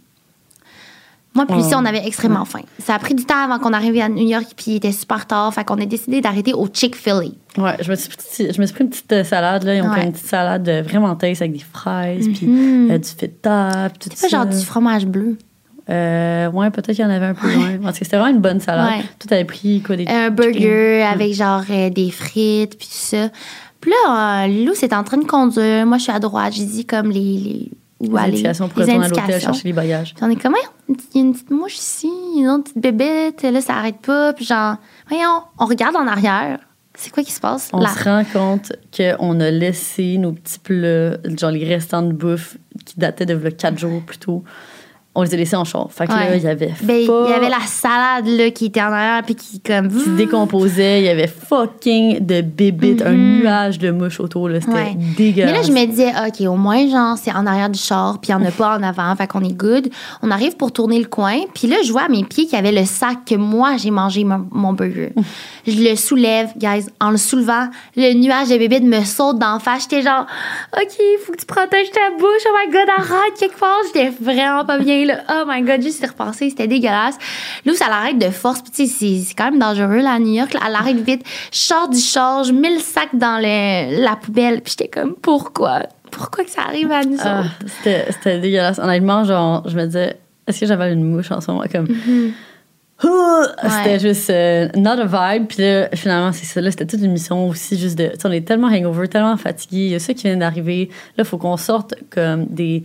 moi puis. Lucie, on avait extrêmement faim. Ça a pris du temps avant qu'on arrive à New York, puis il était super tard. Fait qu'on a décidé d'arrêter au Chick-fil-A. Ouais, je me suis, pris- je me suis pris une petite euh, salade, là. Ils ont Ouais. fait une petite salade euh, vraiment taste avec des fraises, puis Mhm. euh, du feta, puis tout C'est pas ça. genre du fromage bleu? Euh, ouais, peut-être qu'il y en avait un peu loin. Parce que c'était vraiment une bonne salade. Ouais. Tout avait pris, quoi, des. Un burger avec genre euh, des frites, puis tout ça. Puis là, euh, Lou, c'est en train de conduire. Moi, je suis à droite. J'ai dit comme les. les où les aller. indications pour Les retourner à l'hôtel indications. chercher les bagages. Puis on est comme, il y a une petite mouche ici, une autre petite bébête, là, ça arrête pas. Puis genre, voyons, on regarde en arrière. C'est quoi qui se passe? On se rend compte qu'on a laissé nos petits plats, genre les restants de bouffe qui dataient de là, quatre jours plus tôt. On les a laissés en char. Fait que là, il y avait Ben, il y avait la salade là, qui était en arrière, puis qui comme. qui se décomposait. Il y avait fucking de bébites, un Mhm. nuage de mouches autour. C'était Ouais. dégueulasse. Mais là, je me disais, OK, au moins, genre, c'est en arrière du char, puis il n'y en a pas en avant, fait qu'on est good. On arrive pour tourner le coin, puis là, je vois à mes pieds qu'il y avait le sac que moi, j'ai mangé mon, mon burger. [LAUGHS] je le soulève, guys. En le soulevant, le nuage de bébé me saute d'en face. J'étais genre, OK, faut que tu protèges ta bouche. Oh my God, arrête quelque part. J'étais vraiment pas bien, là. Oh my God, juste y repenser, c'était dégueulasse. Là, ça l'arrête de force, puis c'est- quand même dangereux, là, à New York. là. Elle arrête vite. Je sors du char, je mets le sac dans le- la poubelle, puis j'étais comme, pourquoi? Pourquoi que ça arrive à nous Ah, autres? c'était dégueulasse. Honnêtement, genre, je me disais, est-ce que j'avais une mouche en ce moment? Comme. Mm-hmm. Ah! C'était juste euh, not a vibe. Puis là, finalement, c'est ça. Là, c'était toute une mission aussi, juste de. on est tellement hangover, tellement fatigué. Il y a ceux qui viennent d'arriver. Là, il faut qu'on sorte comme des.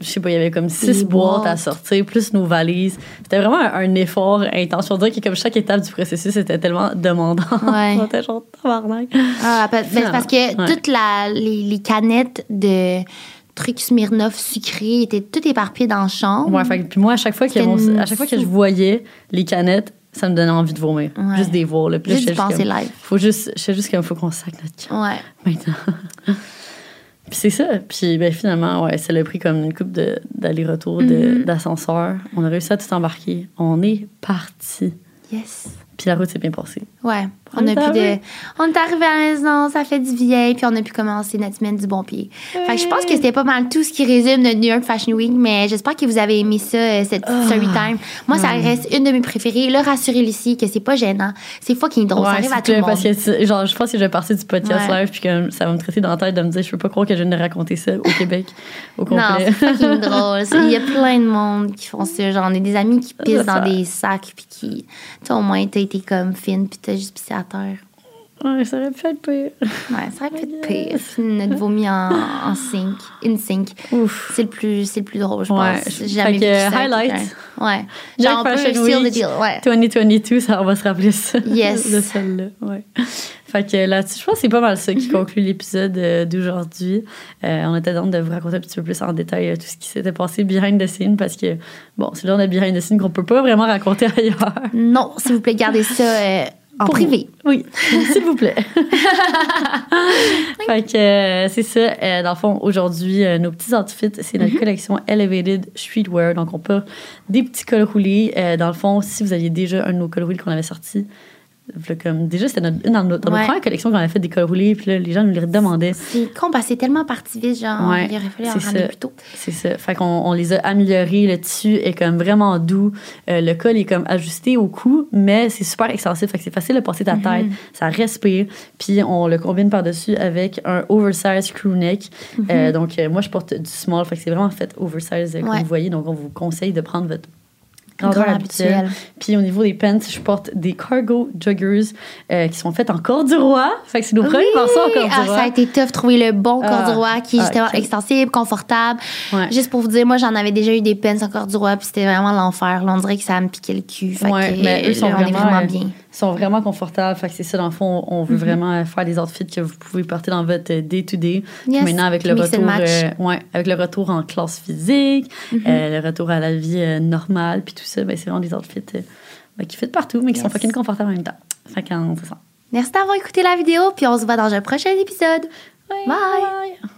Je sais pas, il y avait comme six boîtes à sortir, plus nos valises. C'était vraiment un, un effort intense. On dirait que comme chaque étape du processus était tellement demandant. Ouais. [LAUGHS] on était genre tabarnak. Ah, ben, ben, parce que Ouais. toutes la, les, les canettes de trucs Smirnoff sucrés étaient toutes éparpillées dans la chambre. Ouais, fait puis moi, à chaque fois que, mon- à chaque fois que je voyais les canettes, ça me donnait envie de vomir. Ouais. Juste des voir. Là. Puis là, Juste de penser comme, live. Faut juste, je sais juste qu'il faut qu'on sac notre camp Ouais. [LAUGHS] maintenant. Puis c'est ça. Puis ben, finalement, ouais, ça l'a pris comme une coupe d'aller-retour Mhm. d'ascenseur. On a réussi à tout embarquer. On est parti. Yes. Puis la route s'est bien passée. Ouais. On On, a est pu de, arrivé. on est arrivé à la maison, ça fait du vieil, puis on a pu commencer notre semaine du bon pied. Fait que je pense que c'était pas mal tout ce qui résume notre New York Fashion Week, mais j'espère que vous avez aimé ça, euh, cette petite story time. Moi, ça reste une de mes préférées. Là, rassurez Lucie que c'est pas gênant. C'est fucking drôle. ça Ouais, arrive à tout le monde. parce que genre, je pense que je vais partir du podcast Ouais. live puis que ça va me traiter dans la tête de me dire je peux pas croire que je viens de raconter ça au Québec au complet. Non, c'est fucking [LAUGHS] drôle. Il y a plein de monde qui font ça. Genre, on a des amis qui pissent Ça. dans des sacs, puis qui. Tu au moins, t'as été comme fine, puis t'as juste pissé à terre. Ouais, ça aurait pu être pire. Ouais, ça aurait pu être pire. Puis notre vomi en, en sync, in sync. Ouf. C'est le plus, c'est le plus drôle, je Ouais. pense. J'ai Fait jamais que, ça. highlight. Ouais. Genre, York on peut Fashion seal the deal. Ouais. 2022, ça, on va se rappeler ça. Yes. De celle-là, ouais. Fait que là-dessus, je pense que c'est pas mal ça qui conclut l'épisode euh, d'aujourd'hui. Euh, on était donc de vous raconter un petit peu plus en détail euh, tout ce qui s'était passé behind the scene parce que, bon, c'est là on a behind the scene qu'on peut pas vraiment raconter [LAUGHS] ailleurs. Non, s'il vous plaît, gardez ça euh, en Pour privé. Oui, [LAUGHS] s'il vous plaît. [LAUGHS] fait que euh, c'est ça. Euh, dans le fond, aujourd'hui, euh, nos petits outfits, c'est notre collection Elevated Streetwear. Donc, on porte des petits cols roulés. Dans le fond, si vous aviez déjà un de nos cols roulés qu'on avait sorti, comme, déjà, c'était notre, dans, notre, dans notre première collection qu'on avait fait des cols roulés. Puis là, les gens nous les demandaient. C'est con, parce que c'est tellement parti vite, genre, Ouais, il aurait fallu en ramener plus tôt. C'est ça. Fait qu'on on les a améliorés. Le tissu est comme vraiment doux. Euh, le col est comme ajusté au cou, mais c'est super extensif. Fait que c'est facile de passer ta Mhm. tête. Ça respire. Puis on le combine par-dessus avec un oversize crew neck. Euh, donc euh, moi, je porte du small. Fait que c'est vraiment fait oversize comme Ouais. vous voyez. Donc on vous conseille de prendre votre grandeur habituelle. habituelle. Puis au niveau des pants, je porte des cargo joggers euh, qui sont faits en corduroy. Fait que c'est nos premiers morceaux en Oui! corduroy. Ah, ça a été tough trouver le bon Ah. corduroy qui est Ah, justement extensible, confortable. Ouais. Juste pour vous dire, moi, j'en avais déjà eu des pens en corduroy, puis c'était vraiment l'enfer. On dirait que ça me piquait le cul. Fait Ouais, que, mais eux sont vraiment euh, bien. Sont vraiment confortables. Fait que c'est ça, dans le fond, on veut Mhm. vraiment faire des outfits que vous pouvez porter dans votre day-to-day. Yes. Maintenant, avec le, retour, euh, ouais, avec le retour en classe physique, Mhm. euh, le retour à la vie euh, normale, puis tout ça, ben, c'est vraiment des outfits ben, qui fit partout, mais qui sont Yes. fucking confortables en même temps. Fait ça. Merci d'avoir écouté la vidéo, puis on se voit dans un prochain épisode. Ouais, Bye. bye.